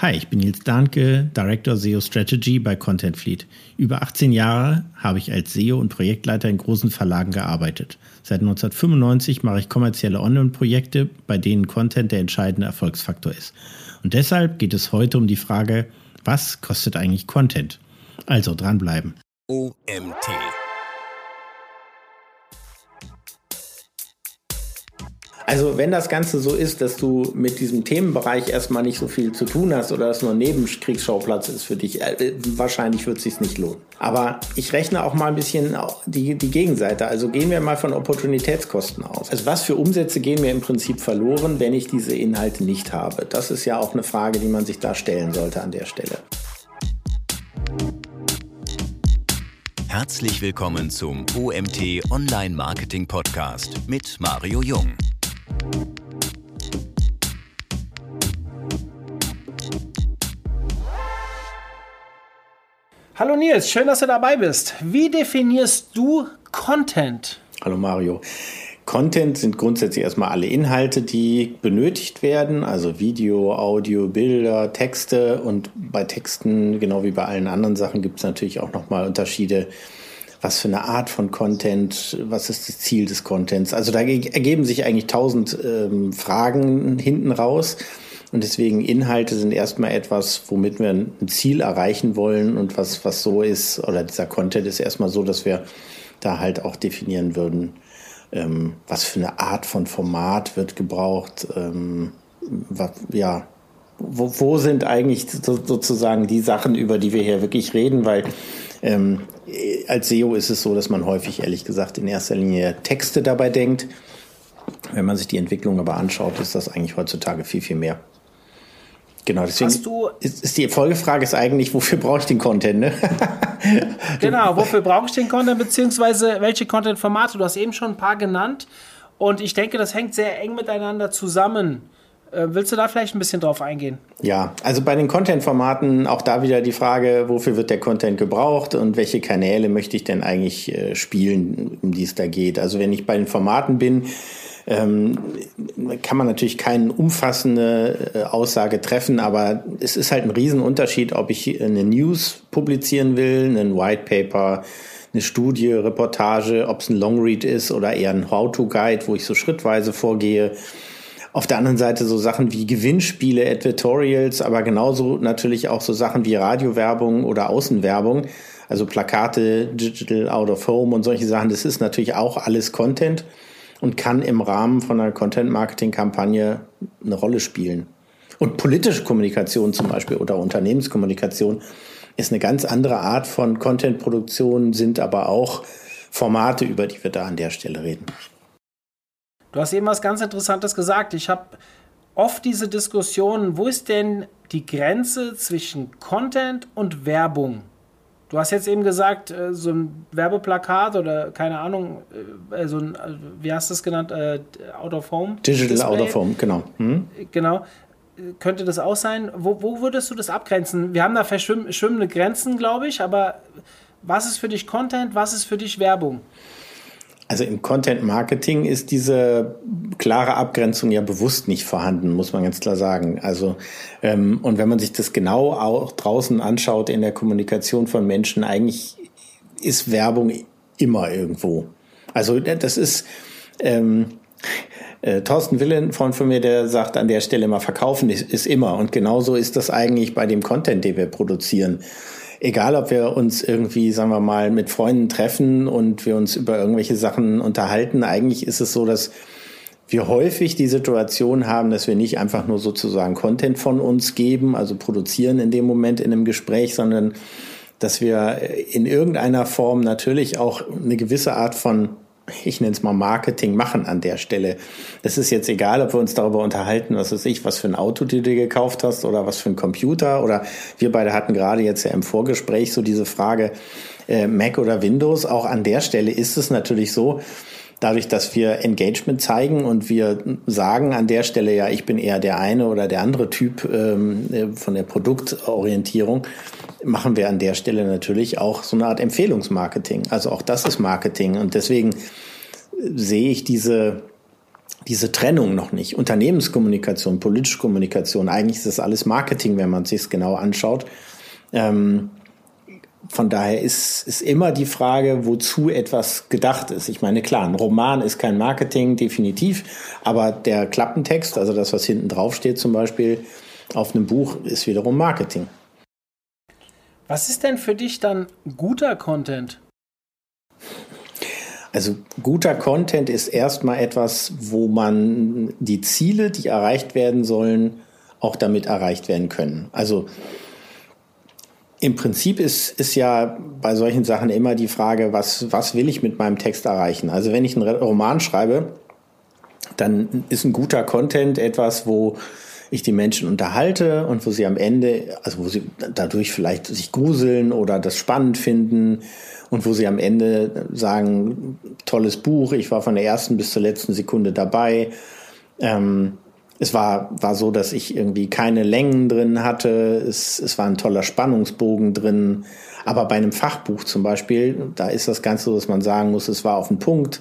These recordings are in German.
Hi, ich bin Nils Dahnke, Director SEO Strategy bei Content Fleet. Über 18 Jahre habe ich als SEO und Projektleiter in großen Verlagen gearbeitet. Seit 1995 mache ich kommerzielle Online-Projekte, bei denen Content der entscheidende Erfolgsfaktor ist. Und deshalb geht es heute um die Frage, was kostet eigentlich Content? Also dranbleiben. OMT Also wenn das Ganze so ist, dass du mit diesem Themenbereich erstmal nicht so viel zu tun hast oder es nur ein Nebenkriegsschauplatz ist für dich, äh, wahrscheinlich wird es sich nicht lohnen. Aber ich rechne auch mal ein bisschen die, die Gegenseite. Also gehen wir mal von Opportunitätskosten aus. Also was für Umsätze gehen mir im Prinzip verloren, wenn ich diese Inhalte nicht habe? Das ist ja auch eine Frage, die man sich da stellen sollte an der Stelle. Herzlich willkommen zum OMT Online Marketing Podcast mit Mario Jung. Hallo Nils, schön, dass du dabei bist. Wie definierst du Content? Hallo Mario. Content sind grundsätzlich erstmal alle Inhalte, die benötigt werden, also Video, Audio, Bilder, Texte und bei Texten, genau wie bei allen anderen Sachen, gibt es natürlich auch nochmal Unterschiede was für eine Art von Content, was ist das Ziel des Contents. Also da ergeben sich eigentlich tausend ähm, Fragen hinten raus. Und deswegen Inhalte sind erstmal etwas, womit wir ein Ziel erreichen wollen und was, was so ist, oder dieser Content ist erstmal so, dass wir da halt auch definieren würden, ähm, was für eine Art von Format wird gebraucht, ähm, was, ja, wo, wo sind eigentlich so, sozusagen die Sachen, über die wir hier wirklich reden, weil ähm, als SEO ist es so, dass man häufig, ehrlich gesagt, in erster Linie Texte dabei denkt. Wenn man sich die Entwicklung aber anschaut, ist das eigentlich heutzutage viel, viel mehr. Genau, deswegen ist, ist, die Folgefrage ist eigentlich, wofür brauche ich den Content? Ne? genau, wofür brauche ich den Content, beziehungsweise welche Content-Formate? Du hast eben schon ein paar genannt und ich denke, das hängt sehr eng miteinander zusammen. Äh, willst du da vielleicht ein bisschen drauf eingehen? Ja, also bei den Content-Formaten auch da wieder die Frage, wofür wird der Content gebraucht und welche Kanäle möchte ich denn eigentlich äh, spielen, um die es da geht. Also wenn ich bei den Formaten bin, ähm, kann man natürlich keine umfassende äh, Aussage treffen, aber es ist halt ein Riesenunterschied, ob ich eine News publizieren will, einen White Paper, eine Studie, Reportage, ob es ein Longread ist oder eher ein How-to-Guide, wo ich so schrittweise vorgehe. Auf der anderen Seite so Sachen wie Gewinnspiele, Advertorials, aber genauso natürlich auch so Sachen wie Radiowerbung oder Außenwerbung, also Plakate, Digital Out of Home und solche Sachen. Das ist natürlich auch alles Content und kann im Rahmen von einer Content-Marketing-Kampagne eine Rolle spielen. Und politische Kommunikation zum Beispiel oder Unternehmenskommunikation ist eine ganz andere Art von Content-Produktion, sind aber auch Formate, über die wir da an der Stelle reden. Du hast eben was ganz Interessantes gesagt. Ich habe oft diese Diskussion, wo ist denn die Grenze zwischen Content und Werbung? Du hast jetzt eben gesagt, äh, so ein Werbeplakat oder keine Ahnung, äh, so ein, äh, wie hast du es genannt, Out of Home? Digital Display. Out of Home, genau. Hm? Genau. Könnte das auch sein? Wo, wo würdest du das abgrenzen? Wir haben da verschwimmende Grenzen, glaube ich, aber was ist für dich Content, was ist für dich Werbung? Also im Content Marketing ist diese klare Abgrenzung ja bewusst nicht vorhanden, muss man ganz klar sagen. Also ähm, und wenn man sich das genau auch draußen anschaut in der Kommunikation von Menschen, eigentlich ist Werbung immer irgendwo. Also das ist ähm, äh, Thorsten Willen, Freund von mir, der sagt an der Stelle mal, verkaufen ist, ist immer. Und genauso ist das eigentlich bei dem Content, den wir produzieren egal ob wir uns irgendwie, sagen wir mal, mit Freunden treffen und wir uns über irgendwelche Sachen unterhalten, eigentlich ist es so, dass wir häufig die Situation haben, dass wir nicht einfach nur sozusagen Content von uns geben, also produzieren in dem Moment in einem Gespräch, sondern dass wir in irgendeiner Form natürlich auch eine gewisse Art von ich nenne es mal Marketing machen an der Stelle. Es ist jetzt egal, ob wir uns darüber unterhalten, was weiß ich, was für ein Auto du dir gekauft hast oder was für ein Computer oder wir beide hatten gerade jetzt ja im Vorgespräch so diese Frage äh, Mac oder Windows. Auch an der Stelle ist es natürlich so, dadurch, dass wir Engagement zeigen und wir sagen an der Stelle ja, ich bin eher der eine oder der andere Typ ähm, äh, von der Produktorientierung, machen wir an der Stelle natürlich auch so eine Art Empfehlungsmarketing. Also auch das ist Marketing und deswegen sehe ich diese diese Trennung noch nicht. Unternehmenskommunikation, politische Kommunikation, eigentlich ist das alles Marketing, wenn man sich genau anschaut. Ähm, von daher ist, ist immer die Frage, wozu etwas gedacht ist. Ich meine, klar, ein Roman ist kein Marketing, definitiv, aber der Klappentext, also das, was hinten drauf steht zum Beispiel auf einem Buch, ist wiederum Marketing. Was ist denn für dich dann guter Content? Also guter Content ist erstmal etwas, wo man die Ziele, die erreicht werden sollen, auch damit erreicht werden können. Also im Prinzip ist, ist ja bei solchen Sachen immer die Frage, was, was will ich mit meinem Text erreichen? Also wenn ich einen Roman schreibe, dann ist ein guter Content etwas, wo ich die Menschen unterhalte und wo sie am Ende, also wo sie dadurch vielleicht sich gruseln oder das spannend finden und wo sie am Ende sagen, tolles Buch, ich war von der ersten bis zur letzten Sekunde dabei. Ähm, es war, war so, dass ich irgendwie keine Längen drin hatte. Es, es war ein toller Spannungsbogen drin. Aber bei einem Fachbuch zum Beispiel, da ist das Ganze so, dass man sagen muss, es war auf den Punkt.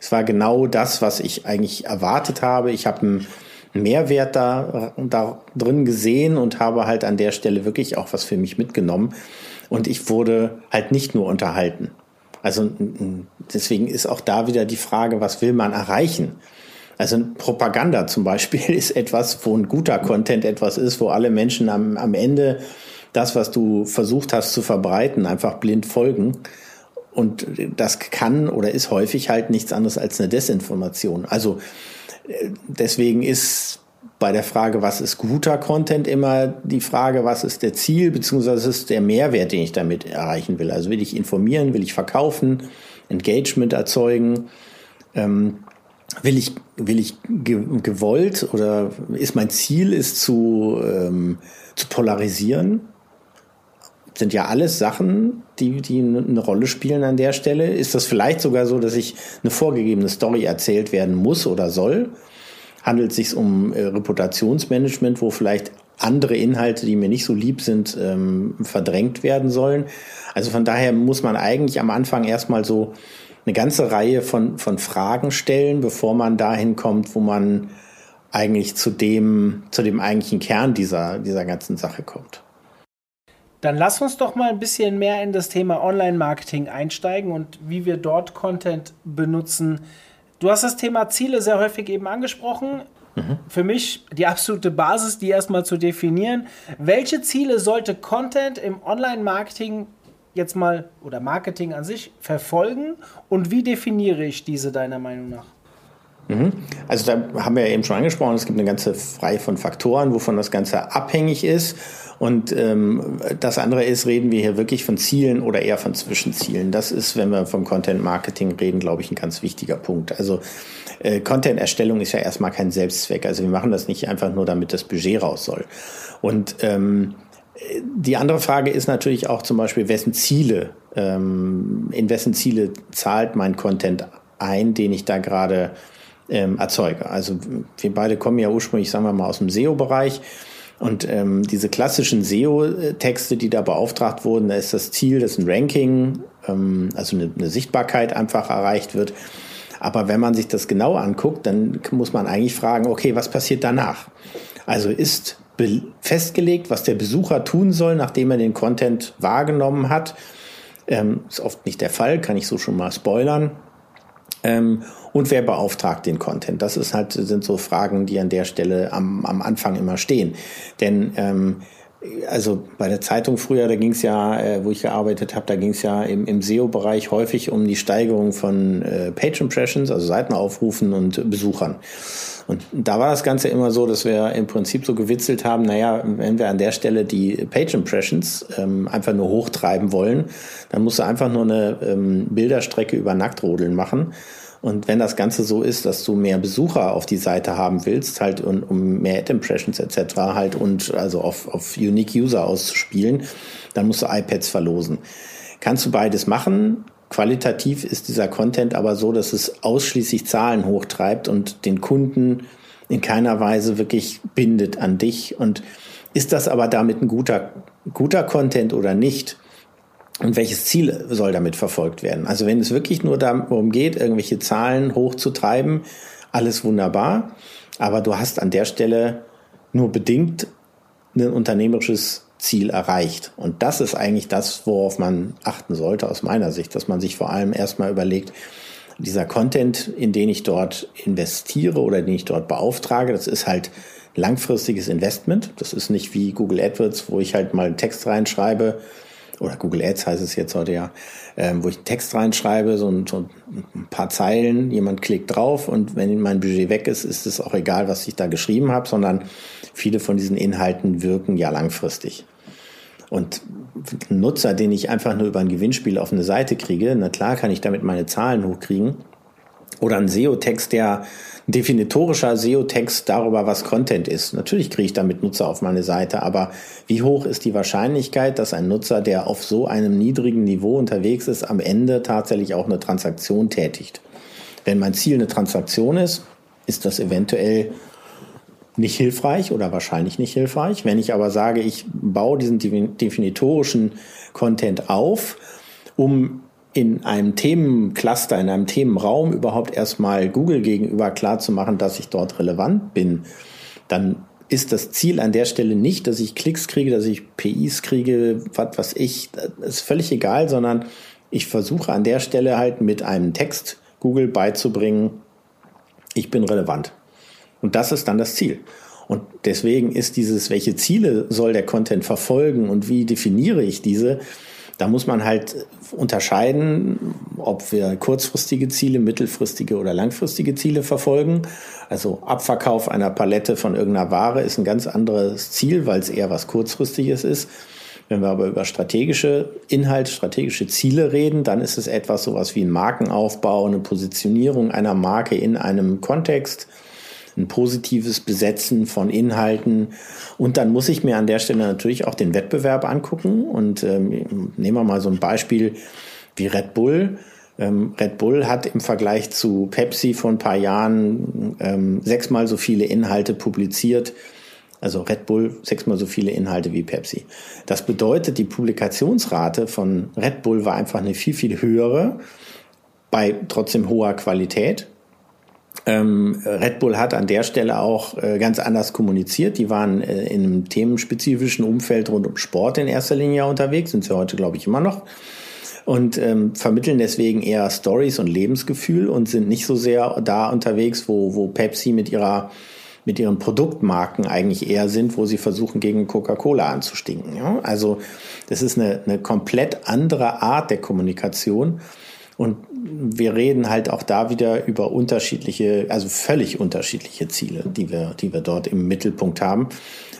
Es war genau das, was ich eigentlich erwartet habe. Ich habe einen Mehrwert da, da drin gesehen und habe halt an der Stelle wirklich auch was für mich mitgenommen. Und ich wurde halt nicht nur unterhalten. Also deswegen ist auch da wieder die Frage, was will man erreichen? Also Propaganda zum Beispiel ist etwas, wo ein guter Content etwas ist, wo alle Menschen am, am Ende das, was du versucht hast zu verbreiten, einfach blind folgen. Und das kann oder ist häufig halt nichts anderes als eine Desinformation. Also äh, deswegen ist bei der Frage, was ist guter Content, immer die Frage, was ist der Ziel, beziehungsweise ist der Mehrwert, den ich damit erreichen will. Also will ich informieren, will ich verkaufen, Engagement erzeugen. Ähm, will ich, will ich gewollt oder ist mein Ziel, ist zu, ähm, zu polarisieren? Sind ja alles Sachen, die, die eine Rolle spielen an der Stelle. Ist das vielleicht sogar so, dass ich eine vorgegebene Story erzählt werden muss oder soll? Handelt es sich um äh, Reputationsmanagement, wo vielleicht andere Inhalte, die mir nicht so lieb sind, ähm, verdrängt werden sollen? Also von daher muss man eigentlich am Anfang erstmal so eine ganze Reihe von, von Fragen stellen, bevor man dahin kommt, wo man eigentlich zu dem, zu dem eigentlichen Kern dieser, dieser ganzen Sache kommt. Dann lass uns doch mal ein bisschen mehr in das Thema Online-Marketing einsteigen und wie wir dort Content benutzen. Du hast das Thema Ziele sehr häufig eben angesprochen. Mhm. Für mich die absolute Basis, die erstmal zu definieren. Welche Ziele sollte Content im Online-Marketing jetzt mal oder Marketing an sich verfolgen und wie definiere ich diese deiner Meinung nach? Mhm. Also da haben wir eben schon angesprochen, es gibt eine ganze Reihe von Faktoren, wovon das Ganze abhängig ist. Und ähm, das andere ist, reden wir hier wirklich von Zielen oder eher von Zwischenzielen. Das ist, wenn wir vom Content Marketing reden, glaube ich, ein ganz wichtiger Punkt. Also äh, Content-Erstellung ist ja erstmal kein Selbstzweck. Also wir machen das nicht einfach nur, damit das Budget raus soll. Und ähm, die andere Frage ist natürlich auch zum Beispiel, wessen Ziele, ähm, in wessen Ziele zahlt mein Content ein, den ich da gerade ähm, erzeuge. Also wir beide kommen ja ursprünglich, sagen wir mal, aus dem SEO-Bereich. Und ähm, diese klassischen SEO-Texte, die da beauftragt wurden, da ist das Ziel, dass ein Ranking, ähm, also eine, eine Sichtbarkeit einfach erreicht wird. Aber wenn man sich das genau anguckt, dann muss man eigentlich fragen, okay, was passiert danach? Also ist festgelegt, was der Besucher tun soll, nachdem er den Content wahrgenommen hat. Ähm, ist oft nicht der Fall, kann ich so schon mal spoilern. Ähm, und wer beauftragt den Content? Das ist halt, sind so Fragen, die an der Stelle am, am Anfang immer stehen. Denn ähm, also bei der Zeitung früher, da ging es ja, äh, wo ich gearbeitet habe, da ging es ja im, im SEO-Bereich häufig um die Steigerung von äh, Page Impressions, also Seitenaufrufen und Besuchern. Und da war das Ganze immer so, dass wir im Prinzip so gewitzelt haben, naja, wenn wir an der Stelle die Page Impressions ähm, einfach nur hochtreiben wollen, dann musst du einfach nur eine ähm, Bilderstrecke über Nacktrodeln machen. Und wenn das Ganze so ist, dass du mehr Besucher auf die Seite haben willst, halt um, um mehr Ad-Impressions etc. halt und also auf, auf Unique User auszuspielen, dann musst du iPads verlosen. Kannst du beides machen, Qualitativ ist dieser Content aber so, dass es ausschließlich Zahlen hochtreibt und den Kunden in keiner Weise wirklich bindet an dich. Und ist das aber damit ein guter, guter Content oder nicht? Und welches Ziel soll damit verfolgt werden? Also wenn es wirklich nur darum geht, irgendwelche Zahlen hochzutreiben, alles wunderbar, aber du hast an der Stelle nur bedingt ein unternehmerisches Ziel erreicht. Und das ist eigentlich das, worauf man achten sollte aus meiner Sicht, dass man sich vor allem erstmal überlegt, dieser Content, in den ich dort investiere oder den ich dort beauftrage, das ist halt langfristiges Investment. Das ist nicht wie Google AdWords, wo ich halt mal einen Text reinschreibe, oder Google Ads heißt es jetzt heute ja, ähm, wo ich einen Text reinschreibe, so ein, so ein, paar Zeilen, jemand klickt drauf und wenn mein Budget weg ist, ist es auch egal, was ich da geschrieben habe, sondern viele von diesen Inhalten wirken ja langfristig. Und ein Nutzer, den ich einfach nur über ein Gewinnspiel auf eine Seite kriege, na klar kann ich damit meine Zahlen hochkriegen. Oder ein SEO-Text, der ein definitorischer SEO-Text darüber, was Content ist. Natürlich kriege ich damit Nutzer auf meine Seite, aber wie hoch ist die Wahrscheinlichkeit, dass ein Nutzer, der auf so einem niedrigen Niveau unterwegs ist, am Ende tatsächlich auch eine Transaktion tätigt? Wenn mein Ziel eine Transaktion ist, ist das eventuell nicht hilfreich oder wahrscheinlich nicht hilfreich. Wenn ich aber sage, ich baue diesen definitorischen Content auf, um in einem Themencluster, in einem Themenraum überhaupt erstmal Google gegenüber klar zu machen, dass ich dort relevant bin, dann ist das Ziel an der Stelle nicht, dass ich Klicks kriege, dass ich PIs kriege, was, was ich, ist völlig egal, sondern ich versuche an der Stelle halt mit einem Text Google beizubringen, ich bin relevant. Und das ist dann das Ziel. Und deswegen ist dieses, welche Ziele soll der Content verfolgen und wie definiere ich diese? Da muss man halt unterscheiden, ob wir kurzfristige Ziele, mittelfristige oder langfristige Ziele verfolgen. Also Abverkauf einer Palette von irgendeiner Ware ist ein ganz anderes Ziel, weil es eher was kurzfristiges ist. Wenn wir aber über strategische Inhalte, strategische Ziele reden, dann ist es etwas sowas wie ein Markenaufbau, eine Positionierung einer Marke in einem Kontext ein positives Besetzen von Inhalten. Und dann muss ich mir an der Stelle natürlich auch den Wettbewerb angucken. Und ähm, nehmen wir mal so ein Beispiel wie Red Bull. Ähm, Red Bull hat im Vergleich zu Pepsi vor ein paar Jahren ähm, sechsmal so viele Inhalte publiziert. Also Red Bull sechsmal so viele Inhalte wie Pepsi. Das bedeutet, die Publikationsrate von Red Bull war einfach eine viel, viel höhere bei trotzdem hoher Qualität. Ähm, Red Bull hat an der Stelle auch äh, ganz anders kommuniziert. Die waren äh, in einem themenspezifischen Umfeld rund um Sport in erster Linie unterwegs, sind sie heute, glaube ich, immer noch. Und ähm, vermitteln deswegen eher Stories und Lebensgefühl und sind nicht so sehr da unterwegs, wo, wo Pepsi mit ihrer mit ihren Produktmarken eigentlich eher sind, wo sie versuchen, gegen Coca-Cola anzustinken. Ja? Also das ist eine, eine komplett andere Art der Kommunikation. Und wir reden halt auch da wieder über unterschiedliche, also völlig unterschiedliche Ziele, die wir, die wir dort im Mittelpunkt haben.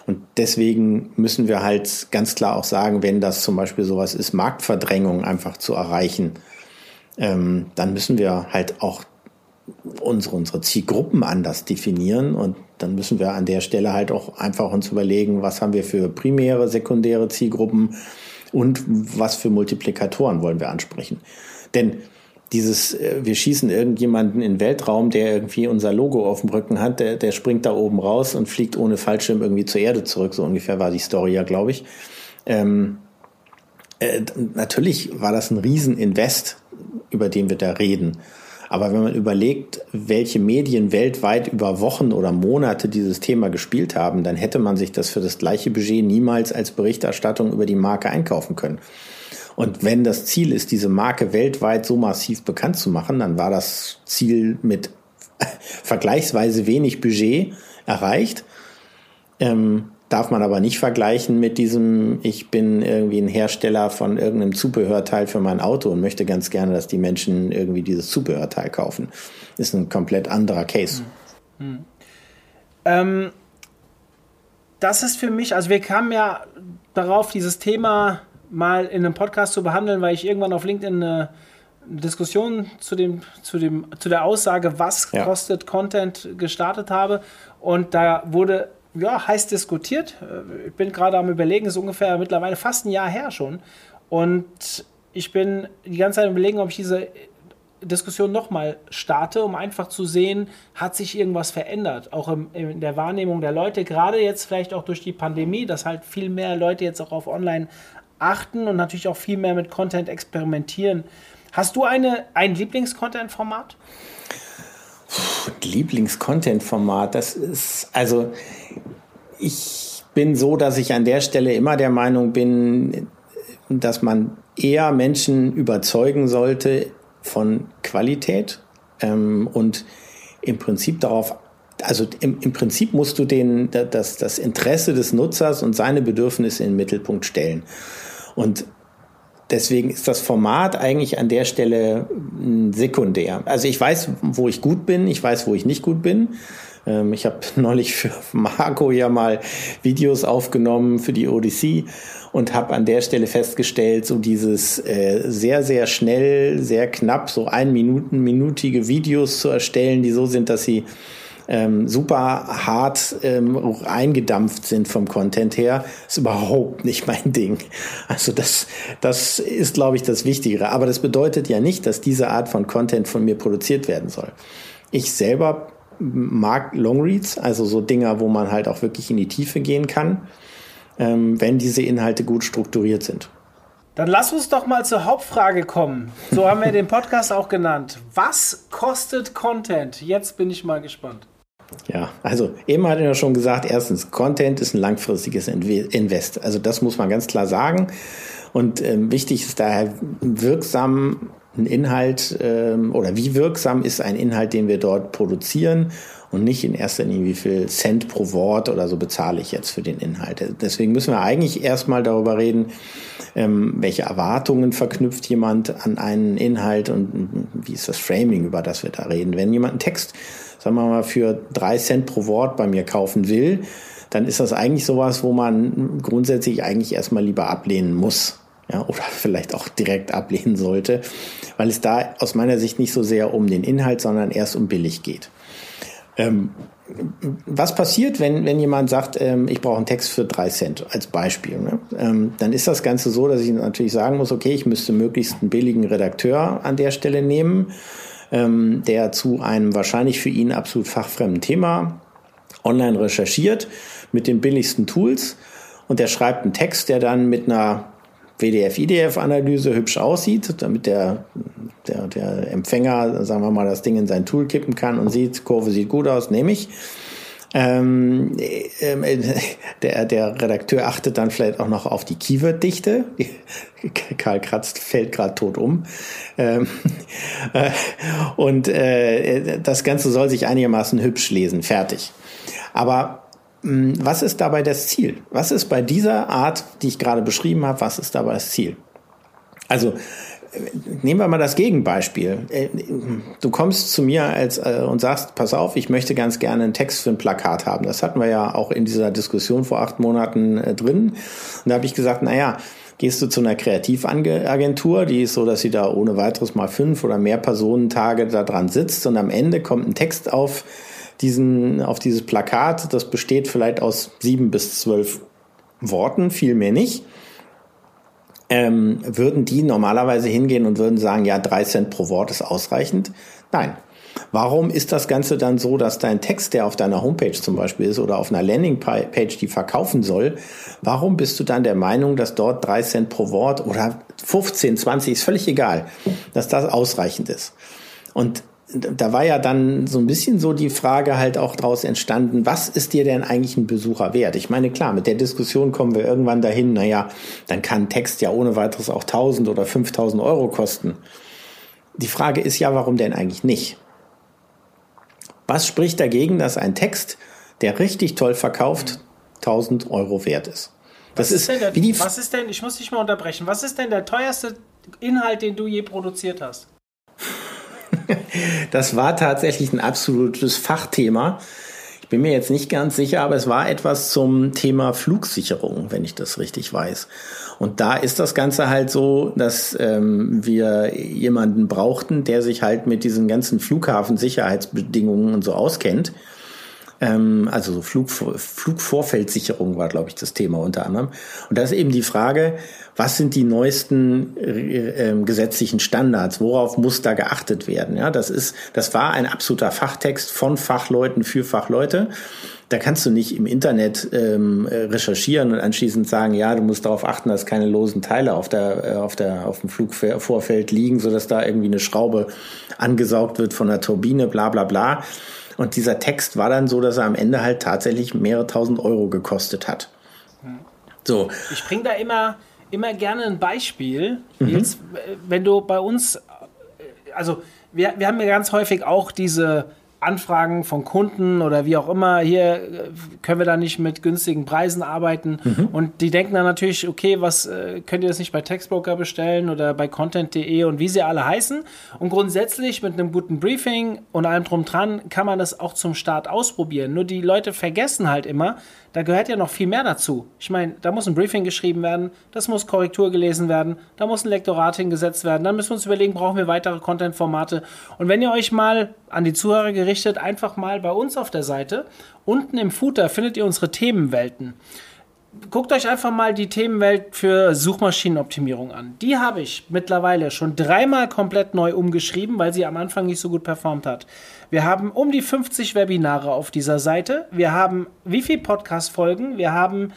Und deswegen müssen wir halt ganz klar auch sagen, wenn das zum Beispiel sowas ist, Marktverdrängung einfach zu erreichen, ähm, dann müssen wir halt auch unsere, unsere Zielgruppen anders definieren und dann müssen wir an der Stelle halt auch einfach uns überlegen, was haben wir für primäre, sekundäre Zielgruppen und was für Multiplikatoren wollen wir ansprechen. Denn dieses, äh, wir schießen irgendjemanden in den Weltraum, der irgendwie unser Logo auf dem Rücken hat, der, der springt da oben raus und fliegt ohne Fallschirm irgendwie zur Erde zurück. So ungefähr war die Story ja, glaube ich. Ähm, äh, natürlich war das ein Rieseninvest, über den wir da reden. Aber wenn man überlegt, welche Medien weltweit über Wochen oder Monate dieses Thema gespielt haben, dann hätte man sich das für das gleiche Budget niemals als Berichterstattung über die Marke einkaufen können. Und wenn das Ziel ist, diese Marke weltweit so massiv bekannt zu machen, dann war das Ziel mit vergleichsweise wenig Budget erreicht. Ähm, darf man aber nicht vergleichen mit diesem, ich bin irgendwie ein Hersteller von irgendeinem Zubehörteil für mein Auto und möchte ganz gerne, dass die Menschen irgendwie dieses Zubehörteil kaufen. Ist ein komplett anderer Case. Hm. Hm. Ähm, das ist für mich, also wir kamen ja darauf, dieses Thema mal in einem Podcast zu behandeln, weil ich irgendwann auf LinkedIn eine Diskussion zu, dem, zu, dem, zu der Aussage, was ja. kostet Content, gestartet habe. Und da wurde ja, heiß diskutiert. Ich bin gerade am Überlegen, ist ungefähr mittlerweile fast ein Jahr her schon. Und ich bin die ganze Zeit am Überlegen, ob ich diese Diskussion nochmal starte, um einfach zu sehen, hat sich irgendwas verändert, auch im, in der Wahrnehmung der Leute, gerade jetzt vielleicht auch durch die Pandemie, dass halt viel mehr Leute jetzt auch auf online achten und natürlich auch viel mehr mit Content experimentieren. Hast du eine, ein Lieblings-Content-Format? Lieblings-Content-Format, das ist, also ich bin so, dass ich an der Stelle immer der Meinung bin, dass man eher Menschen überzeugen sollte von Qualität ähm, und im Prinzip darauf, also im, im Prinzip musst du den, das, das Interesse des Nutzers und seine Bedürfnisse in den Mittelpunkt stellen. Und deswegen ist das Format eigentlich an der Stelle sekundär. Also ich weiß, wo ich gut bin, ich weiß, wo ich nicht gut bin. Ähm, ich habe neulich für Marco ja mal Videos aufgenommen für die Odyssey und habe an der Stelle festgestellt, so dieses äh, sehr, sehr schnell, sehr knapp, so ein Minuten, minutige Videos zu erstellen, die so sind, dass sie ähm, super hart ähm, eingedampft sind vom Content her, ist überhaupt nicht mein Ding. Also das, das ist, glaube ich, das Wichtigere. Aber das bedeutet ja nicht, dass diese Art von Content von mir produziert werden soll. Ich selber mag Longreads, also so Dinger, wo man halt auch wirklich in die Tiefe gehen kann, ähm, wenn diese Inhalte gut strukturiert sind. Dann lass uns doch mal zur Hauptfrage kommen. So haben wir den Podcast auch genannt. Was kostet Content? Jetzt bin ich mal gespannt. Ja, also eben hat er ja schon gesagt, erstens, Content ist ein langfristiges Invest. Also das muss man ganz klar sagen. Und ähm, wichtig ist daher wirksam ein Inhalt ähm, oder wie wirksam ist ein Inhalt, den wir dort produzieren und nicht in erster Linie, wie viel Cent pro Wort oder so bezahle ich jetzt für den Inhalt. Deswegen müssen wir eigentlich erstmal darüber reden, ähm, welche Erwartungen verknüpft jemand an einen Inhalt und wie ist das Framing, über das wir da reden. Wenn jemand einen Text, sagen wir mal, für drei Cent pro Wort bei mir kaufen will, dann ist das eigentlich sowas, wo man grundsätzlich eigentlich erstmal lieber ablehnen muss ja, oder vielleicht auch direkt ablehnen sollte, weil es da aus meiner Sicht nicht so sehr um den Inhalt, sondern erst um billig geht. Ähm, was passiert, wenn, wenn jemand sagt, ähm, ich brauche einen Text für drei Cent als Beispiel? Ne? Ähm, dann ist das Ganze so, dass ich natürlich sagen muss, okay, ich müsste möglichst einen billigen Redakteur an der Stelle nehmen, ähm, der zu einem wahrscheinlich für ihn absolut fachfremden Thema online recherchiert mit den billigsten Tools und der schreibt einen Text, der dann mit einer WDF-IDF-Analyse hübsch aussieht, damit der, der, der Empfänger, sagen wir mal, das Ding in sein Tool kippen kann und sieht, Kurve sieht gut aus, nehme ich. Ähm, äh, der, der Redakteur achtet dann vielleicht auch noch auf die Keyword-Dichte. Karl Kratz fällt gerade tot um. Ähm, äh, und äh, das Ganze soll sich einigermaßen hübsch lesen. Fertig. Aber hm, was ist dabei das Ziel? Was ist bei dieser Art, die ich gerade beschrieben habe, was ist dabei das Ziel? Also nehmen wir mal das Gegenbeispiel. Äh, du kommst zu mir als, äh, und sagst, pass auf, ich möchte ganz gerne einen Text für ein Plakat haben. Das hatten wir ja auch in dieser Diskussion vor acht Monaten äh, drin. Und da habe ich gesagt, naja, gehst du zu einer Kreativagentur, die ist so, dass sie da ohne weiteres mal fünf oder mehr Personentage da dran sitzt und am Ende kommt ein Text auf diesen, auf dieses Plakat. Das besteht vielleicht aus sieben bis zwölf Worten, viel mehr nicht ähm, würden die normalerweise hingehen und würden sagen, ja, drei Cent pro Wort ist ausreichend? Nein. Warum ist das Ganze dann so, dass dein Text, der auf deiner Homepage zum Beispiel ist oder auf einer Landingpage, die verkaufen soll, warum bist du dann der Meinung, dass dort drei Cent pro Wort oder 15, 20, ist völlig egal, dass das ausreichend ist? Und da war ja dann so ein bisschen so die Frage halt auch draus entstanden, was ist dir denn eigentlich ein Besucher wert? Ich meine, klar, mit der Diskussion kommen wir irgendwann dahin, naja, dann kann Text ja ohne weiteres auch 1000 oder 5000 Euro kosten. Die Frage ist ja, warum denn eigentlich nicht? Was spricht dagegen, dass ein Text, der richtig toll verkauft, 1000 Euro wert ist? Das was ist, ist der, wie die was ist denn, ich muss dich mal unterbrechen, was ist denn der teuerste Inhalt, den du je produziert hast? das war tatsächlich ein absolutes Fachthema. Ich bin mir jetzt nicht ganz sicher, aber es war etwas zum Thema Flugsicherung, wenn ich das richtig weiß. Und da ist das Ganze halt so, dass ähm, wir jemanden brauchten, der sich halt mit diesen ganzen Flughafensicherheitsbedingungen und so auskennt. Ähm, also so Flug, Flugvorfeldsicherung war, glaube ich, das Thema unter anderem. Und da ist eben die Frage, was sind die neuesten äh, äh, gesetzlichen Standards, worauf muss da geachtet werden. Ja, das ist, das war ein absoluter Fachtext von Fachleuten für Fachleute. Da kannst du nicht im Internet ähm, recherchieren und anschließend sagen, ja, du musst darauf achten, dass keine losen Teile auf der, äh, auf der, auf dem Flugvorfeld liegen, sodass da irgendwie eine Schraube angesaugt wird von der Turbine, bla, bla, bla. Und dieser Text war dann so, dass er am Ende halt tatsächlich mehrere tausend Euro gekostet hat. So. Ich bringe da immer, immer gerne ein Beispiel. Mhm. Jetzt, wenn du bei uns, also wir, wir haben ja ganz häufig auch diese Anfragen von Kunden oder wie auch immer, hier äh, können wir da nicht mit günstigen Preisen arbeiten. Mhm. Und die denken dann natürlich, okay, was äh, könnt ihr das nicht bei Textbroker bestellen oder bei content.de und wie sie alle heißen. Und grundsätzlich mit einem guten Briefing und allem drum dran kann man das auch zum Start ausprobieren. Nur die Leute vergessen halt immer, da gehört ja noch viel mehr dazu. Ich meine, da muss ein Briefing geschrieben werden, das muss Korrektur gelesen werden, da muss ein Lektorat hingesetzt werden, dann müssen wir uns überlegen, brauchen wir weitere Content-Formate. Und wenn ihr euch mal an die Zuhörer gerichtet, einfach mal bei uns auf der Seite, unten im Footer findet ihr unsere Themenwelten guckt euch einfach mal die Themenwelt für Suchmaschinenoptimierung an. Die habe ich mittlerweile schon dreimal komplett neu umgeschrieben, weil sie am Anfang nicht so gut performt hat. Wir haben um die 50 Webinare auf dieser Seite. Wir haben wie viele Podcast-Folgen? Wir haben,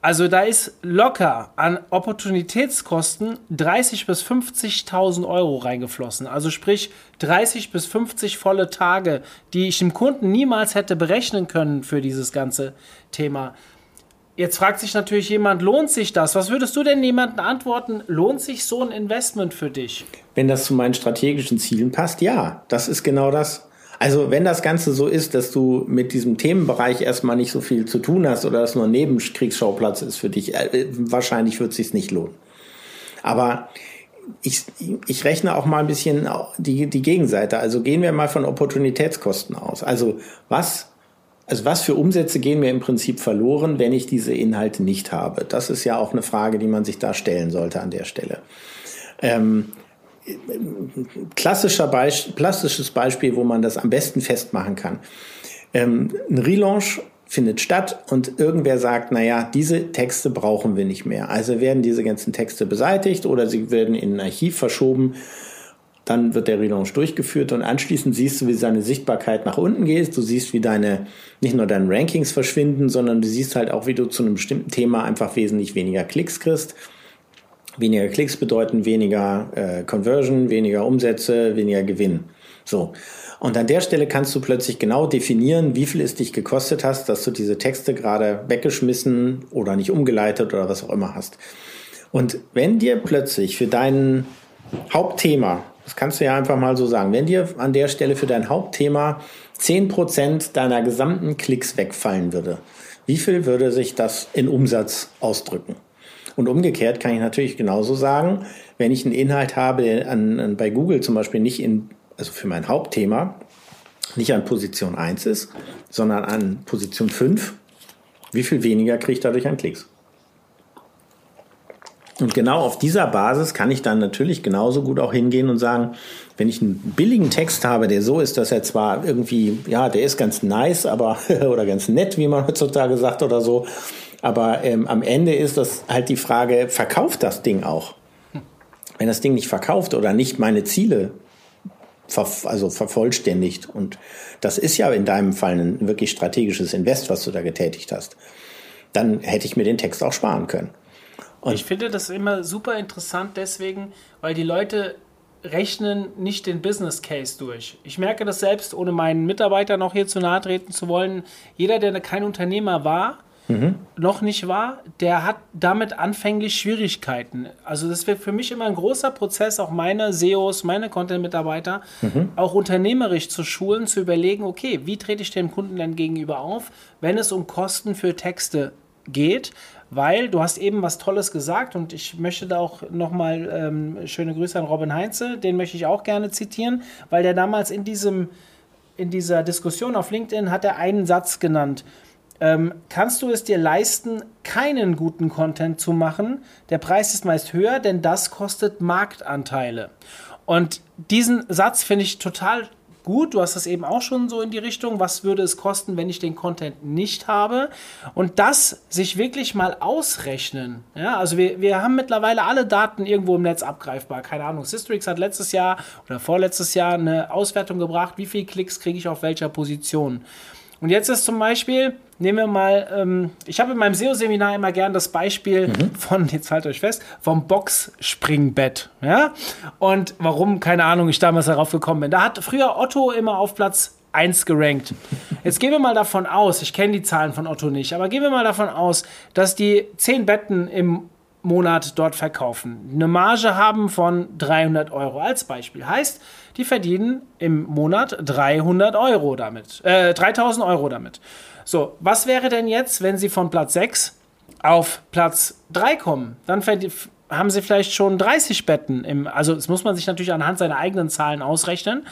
also da ist locker an Opportunitätskosten 30 bis 50.000 Euro reingeflossen. Also sprich 30 bis 50 volle Tage, die ich dem Kunden niemals hätte berechnen können für dieses ganze Thema. Jetzt fragt sich natürlich jemand, lohnt sich das? Was würdest du denn jemandem antworten? Lohnt sich so ein Investment für dich? Wenn das zu meinen strategischen Zielen passt, ja, das ist genau das. Also wenn das Ganze so ist, dass du mit diesem Themenbereich erstmal nicht so viel zu tun hast oder das nur ein Nebenkriegsschauplatz ist für dich, äh, wahrscheinlich wird es sich nicht lohnen. Aber ich, ich rechne auch mal ein bisschen die, die Gegenseite. Also gehen wir mal von Opportunitätskosten aus. Also was also was für Umsätze gehen mir im Prinzip verloren, wenn ich diese Inhalte nicht habe? Das ist ja auch eine Frage, die man sich da stellen sollte an der Stelle. Ähm, klassischer Beisp klassisches Beispiel, wo man das am besten festmachen kann. Ähm, ein Relaunch findet statt und irgendwer sagt, naja, diese Texte brauchen wir nicht mehr. Also werden diese ganzen Texte beseitigt oder sie werden in ein Archiv verschoben dann wird der Relaunch durchgeführt und anschließend siehst du, wie seine Sichtbarkeit nach unten geht. Du siehst, wie deine, nicht nur deine Rankings verschwinden, sondern du siehst halt auch, wie du zu einem bestimmten Thema einfach wesentlich weniger Klicks kriegst. Weniger Klicks bedeuten weniger äh, Conversion, weniger Umsätze, weniger Gewinn. So. Und an der Stelle kannst du plötzlich genau definieren, wie viel es dich gekostet hast, dass du diese Texte gerade weggeschmissen oder nicht umgeleitet oder was auch immer hast. Und wenn dir plötzlich für dein Hauptthema das kannst du ja einfach mal so sagen. Wenn dir an der Stelle für dein Hauptthema 10% deiner gesamten Klicks wegfallen würde, wie viel würde sich das in Umsatz ausdrücken? Und umgekehrt kann ich natürlich genauso sagen, wenn ich einen Inhalt habe, der an, an, bei Google zum Beispiel nicht in, also für mein Hauptthema, nicht an Position 1 ist, sondern an Position 5, wie viel weniger kriege ich dadurch an Klicks? Und genau auf dieser Basis kann ich dann natürlich genauso gut auch hingehen und sagen, wenn ich einen billigen Text habe, der so ist, dass er zwar irgendwie, ja, der ist ganz nice, aber oder ganz nett, wie man heutzutage sagt oder so, aber ähm, am Ende ist das halt die Frage, verkauft das Ding auch? Wenn das Ding nicht verkauft oder nicht meine Ziele ver also vervollständigt und das ist ja in deinem Fall ein wirklich strategisches Invest, was du da getätigt hast, dann hätte ich mir den Text auch sparen können. Und ich finde das immer super interessant deswegen, weil die Leute rechnen nicht den Business Case durch. Ich merke das selbst, ohne meinen Mitarbeitern noch hier zu nahe treten zu wollen. Jeder, der kein Unternehmer war, mhm. noch nicht war, der hat damit anfänglich Schwierigkeiten. Also das wird für mich immer ein großer Prozess, auch meine SEOs, meine Content-Mitarbeiter, mhm. auch unternehmerisch zu schulen, zu überlegen, okay, wie trete ich dem Kunden denn gegenüber auf, wenn es um Kosten für Texte geht weil du hast eben was Tolles gesagt und ich möchte da auch nochmal ähm, schöne Grüße an Robin Heinze, den möchte ich auch gerne zitieren, weil der damals in diesem in dieser Diskussion auf LinkedIn hat er einen Satz genannt. Ähm, kannst du es dir leisten, keinen guten Content zu machen? Der Preis ist meist höher, denn das kostet Marktanteile. Und diesen Satz finde ich total gut. Du hast das eben auch schon so in die Richtung. Was würde es kosten, wenn ich den Content nicht habe? Und das sich wirklich mal ausrechnen. Ja, also wir, wir haben mittlerweile alle Daten irgendwo im Netz abgreifbar. Keine Ahnung. Systrix hat letztes Jahr oder vorletztes Jahr eine Auswertung gebracht. Wie viele Klicks kriege ich auf welcher Position? Und jetzt ist zum Beispiel, nehmen wir mal, ähm, ich habe in meinem SEO-Seminar immer gern das Beispiel mhm. von, jetzt haltet euch fest, vom Boxspringbett. Ja? Und warum, keine Ahnung, ich damals darauf gekommen bin. Da hat früher Otto immer auf Platz 1 gerankt. Jetzt gehen wir mal davon aus, ich kenne die Zahlen von Otto nicht, aber gehen wir mal davon aus, dass die 10 Betten im Monat dort verkaufen. Eine Marge haben von 300 Euro als Beispiel. Heißt, die verdienen im Monat 300 Euro damit. Äh, 3000 Euro damit. So, was wäre denn jetzt, wenn sie von Platz 6 auf Platz 3 kommen? Dann haben sie vielleicht schon 30 Betten. Im, also, das muss man sich natürlich anhand seiner eigenen Zahlen ausrechnen.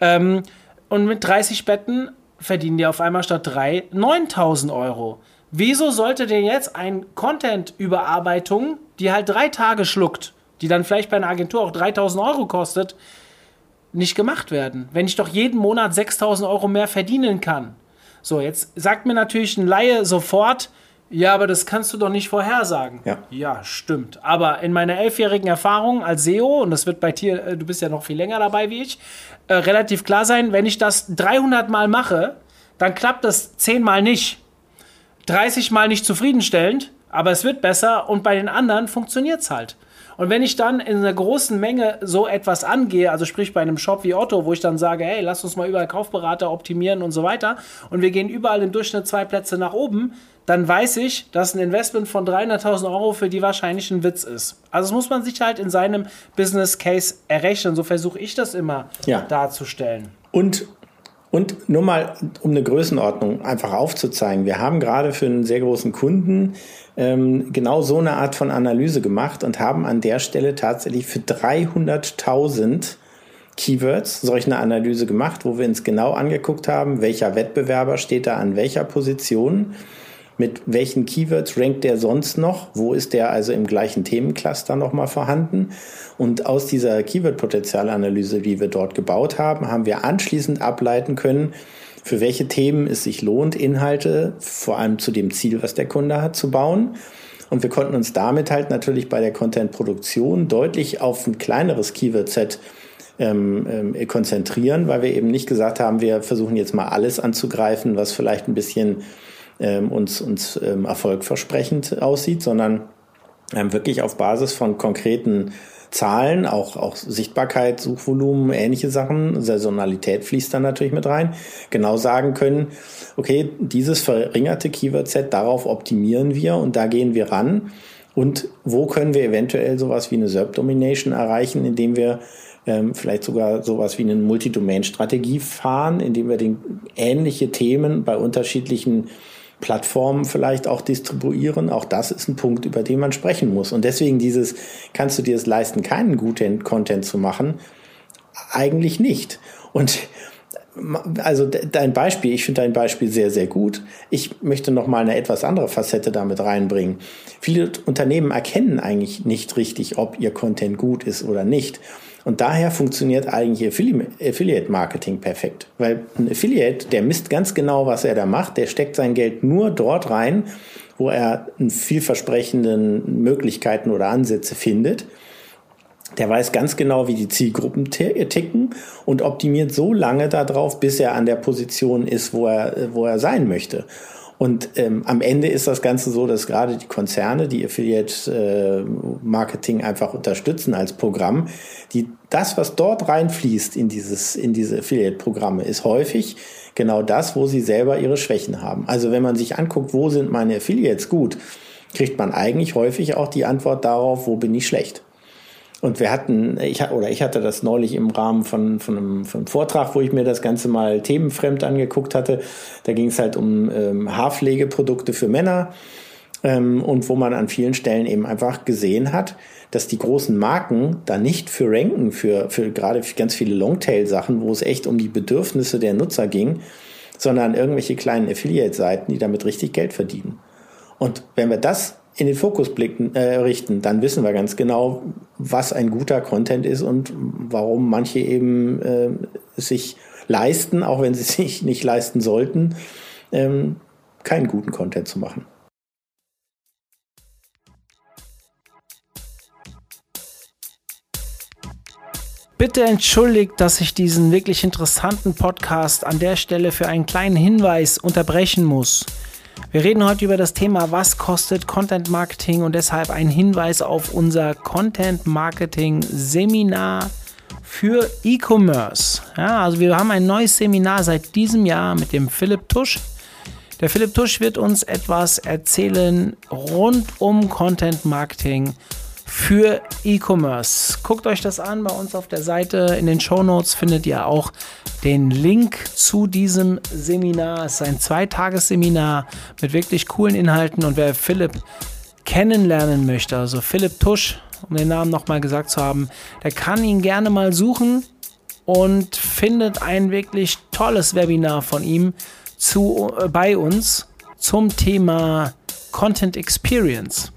Ähm, und mit 30 Betten verdienen die auf einmal statt 3 9000 Euro. Wieso sollte denn jetzt ein Content-Überarbeitung, die halt drei Tage schluckt, die dann vielleicht bei einer Agentur auch 3000 Euro kostet, nicht gemacht werden? Wenn ich doch jeden Monat 6000 Euro mehr verdienen kann. So, jetzt sagt mir natürlich ein Laie sofort, ja, aber das kannst du doch nicht vorhersagen. Ja, ja stimmt. Aber in meiner elfjährigen Erfahrung als SEO, und das wird bei dir, äh, du bist ja noch viel länger dabei wie ich, äh, relativ klar sein, wenn ich das 300 Mal mache, dann klappt das 10 Mal nicht. 30 Mal nicht zufriedenstellend, aber es wird besser und bei den anderen funktioniert es halt. Und wenn ich dann in einer großen Menge so etwas angehe, also sprich bei einem Shop wie Otto, wo ich dann sage, hey, lass uns mal überall Kaufberater optimieren und so weiter, und wir gehen überall im Durchschnitt zwei Plätze nach oben, dann weiß ich, dass ein Investment von 300.000 Euro für die wahrscheinlich ein Witz ist. Also das muss man sich halt in seinem Business Case errechnen. So versuche ich das immer ja. darzustellen. Und und nur mal, um eine Größenordnung einfach aufzuzeigen. Wir haben gerade für einen sehr großen Kunden ähm, genau so eine Art von Analyse gemacht und haben an der Stelle tatsächlich für 300.000 Keywords solch eine Analyse gemacht, wo wir uns genau angeguckt haben, welcher Wettbewerber steht da an welcher Position mit welchen Keywords rankt der sonst noch? Wo ist der also im gleichen Themencluster nochmal vorhanden? Und aus dieser Keyword-Potenzialanalyse, die wir dort gebaut haben, haben wir anschließend ableiten können, für welche Themen es sich lohnt, Inhalte, vor allem zu dem Ziel, was der Kunde hat, zu bauen. Und wir konnten uns damit halt natürlich bei der Content-Produktion deutlich auf ein kleineres Keyword-Set ähm, ähm, konzentrieren, weil wir eben nicht gesagt haben, wir versuchen jetzt mal alles anzugreifen, was vielleicht ein bisschen ähm, uns, uns ähm, erfolgversprechend aussieht, sondern ähm, wirklich auf Basis von konkreten Zahlen, auch, auch Sichtbarkeit, Suchvolumen, ähnliche Sachen, Saisonalität fließt dann natürlich mit rein, genau sagen können, okay, dieses verringerte Keyword-Set, darauf optimieren wir und da gehen wir ran. Und wo können wir eventuell sowas wie eine SERP-Domination erreichen, indem wir ähm, vielleicht sogar sowas wie eine Multi-Domain-Strategie fahren, indem wir den, ähnliche Themen bei unterschiedlichen Plattformen vielleicht auch distribuieren. Auch das ist ein Punkt, über den man sprechen muss. Und deswegen dieses, kannst du dir es leisten, keinen guten Content zu machen? Eigentlich nicht. Und also dein Beispiel, ich finde dein Beispiel sehr, sehr gut. Ich möchte noch mal eine etwas andere Facette damit reinbringen. Viele Unternehmen erkennen eigentlich nicht richtig, ob ihr Content gut ist oder nicht. Und daher funktioniert eigentlich Affiliate Marketing perfekt. Weil ein Affiliate, der misst ganz genau, was er da macht. Der steckt sein Geld nur dort rein, wo er vielversprechenden Möglichkeiten oder Ansätze findet. Der weiß ganz genau, wie die Zielgruppen ticken und optimiert so lange darauf, bis er an der Position ist, wo er, wo er sein möchte. Und ähm, am Ende ist das Ganze so, dass gerade die Konzerne, die Affiliate äh, Marketing einfach unterstützen als Programm, die das, was dort reinfließt in dieses in diese Affiliate Programme, ist häufig genau das, wo sie selber ihre Schwächen haben. Also wenn man sich anguckt, wo sind meine Affiliates gut, kriegt man eigentlich häufig auch die Antwort darauf, wo bin ich schlecht. Und wir hatten, ich oder ich hatte das neulich im Rahmen von, von, einem, von einem Vortrag, wo ich mir das Ganze mal themenfremd angeguckt hatte. Da ging es halt um ähm, Haarpflegeprodukte für Männer ähm, und wo man an vielen Stellen eben einfach gesehen hat, dass die großen Marken da nicht für ranken, für, für gerade ganz viele Longtail-Sachen, wo es echt um die Bedürfnisse der Nutzer ging, sondern irgendwelche kleinen Affiliate-Seiten, die damit richtig Geld verdienen. Und wenn wir das in den Fokus blicken, äh, richten, dann wissen wir ganz genau, was ein guter Content ist und warum manche eben äh, sich leisten, auch wenn sie sich nicht leisten sollten, ähm, keinen guten Content zu machen. Bitte entschuldigt, dass ich diesen wirklich interessanten Podcast an der Stelle für einen kleinen Hinweis unterbrechen muss. Wir reden heute über das Thema, was kostet Content Marketing und deshalb ein Hinweis auf unser Content Marketing Seminar für E-Commerce. Ja, also wir haben ein neues Seminar seit diesem Jahr mit dem Philipp Tusch. Der Philipp Tusch wird uns etwas erzählen rund um Content Marketing für E-Commerce. Guckt euch das an bei uns auf der Seite. In den Show Notes findet ihr auch den Link zu diesem Seminar. Es ist ein Zweitagesseminar mit wirklich coolen Inhalten. Und wer Philipp kennenlernen möchte, also Philipp Tusch, um den Namen nochmal gesagt zu haben, der kann ihn gerne mal suchen und findet ein wirklich tolles Webinar von ihm zu, äh, bei uns zum Thema Content Experience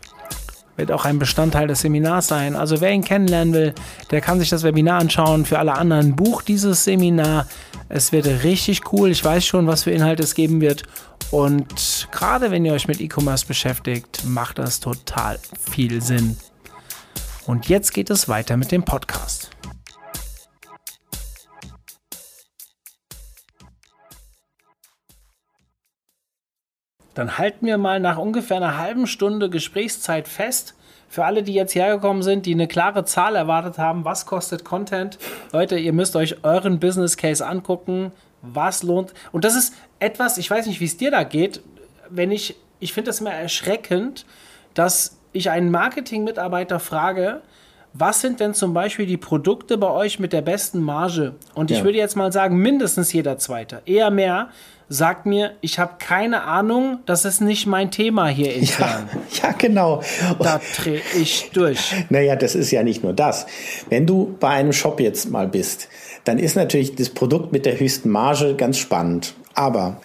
wird auch ein Bestandteil des Seminars sein. Also wer ihn kennenlernen will, der kann sich das Webinar anschauen. Für alle anderen bucht dieses Seminar. Es wird richtig cool. Ich weiß schon, was für Inhalte es geben wird. Und gerade wenn ihr euch mit E-Commerce beschäftigt, macht das total viel Sinn. Und jetzt geht es weiter mit dem Podcast. Dann halten wir mal nach ungefähr einer halben Stunde Gesprächszeit fest. Für alle, die jetzt hergekommen sind, die eine klare Zahl erwartet haben, was kostet Content? Leute, ihr müsst euch euren Business Case angucken. Was lohnt? Und das ist etwas, ich weiß nicht, wie es dir da geht, wenn ich, ich finde es immer erschreckend, dass ich einen Marketing-Mitarbeiter frage, was sind denn zum Beispiel die Produkte bei euch mit der besten Marge? Und ich ja. würde jetzt mal sagen, mindestens jeder Zweite, eher mehr, sagt mir, ich habe keine Ahnung, das ist nicht mein Thema hier intern. Ja, ja genau. Da drehe ich durch. Naja, das ist ja nicht nur das. Wenn du bei einem Shop jetzt mal bist, dann ist natürlich das Produkt mit der höchsten Marge ganz spannend. Aber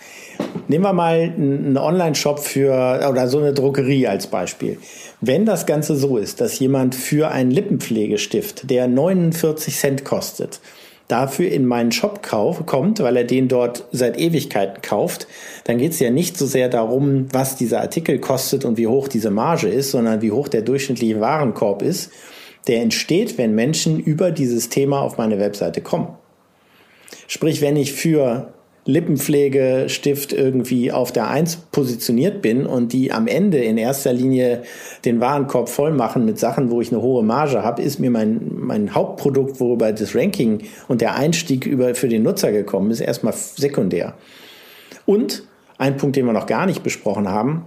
nehmen wir mal einen Online-Shop für oder so eine Drogerie als Beispiel. Wenn das Ganze so ist, dass jemand für einen Lippenpflegestift, der 49 Cent kostet, dafür in meinen Shop kauf, kommt, weil er den dort seit Ewigkeiten kauft, dann geht es ja nicht so sehr darum, was dieser Artikel kostet und wie hoch diese Marge ist, sondern wie hoch der durchschnittliche Warenkorb ist, der entsteht, wenn Menschen über dieses Thema auf meine Webseite kommen. Sprich, wenn ich für Lippenpflegestift irgendwie auf der Eins positioniert bin und die am Ende in erster Linie den Warenkorb voll machen mit Sachen, wo ich eine hohe Marge habe, ist mir mein, mein Hauptprodukt, worüber das Ranking und der Einstieg über, für den Nutzer gekommen ist, erstmal sekundär. Und ein Punkt, den wir noch gar nicht besprochen haben,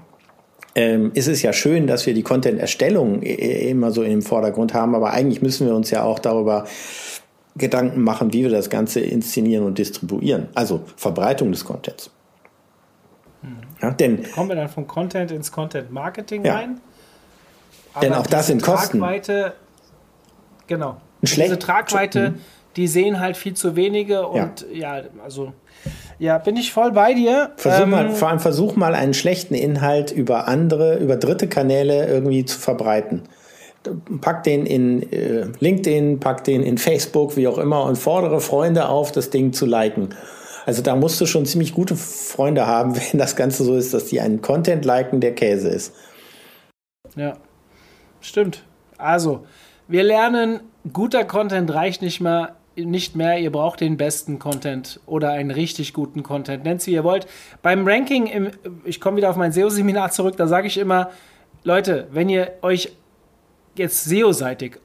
ähm, ist es ja schön, dass wir die Content-Erstellung immer so im Vordergrund haben, aber eigentlich müssen wir uns ja auch darüber Gedanken machen, wie wir das Ganze inszenieren und distribuieren. Also Verbreitung des Contents. Ja, denn, Kommen wir dann vom Content ins Content Marketing ja. rein? Aber denn auch das sind Kosten. Tragweite, genau. Diese Tragweite, mhm. die sehen halt viel zu wenige und ja, ja also ja, bin ich voll bei dir. Versuch ähm, mal, vor allem versuch mal einen schlechten Inhalt über andere, über dritte Kanäle irgendwie zu verbreiten pack den in äh, LinkedIn, pack den in Facebook, wie auch immer, und fordere Freunde auf, das Ding zu liken. Also da musst du schon ziemlich gute Freunde haben, wenn das Ganze so ist, dass die einen Content liken, der Käse ist. Ja, stimmt. Also, wir lernen, guter Content reicht nicht mehr, nicht mehr. Ihr braucht den besten Content oder einen richtig guten Content. Nennt sie, ihr wollt. Beim Ranking, im, ich komme wieder auf mein SEO-Seminar zurück, da sage ich immer, Leute, wenn ihr euch jetzt SEO-seitig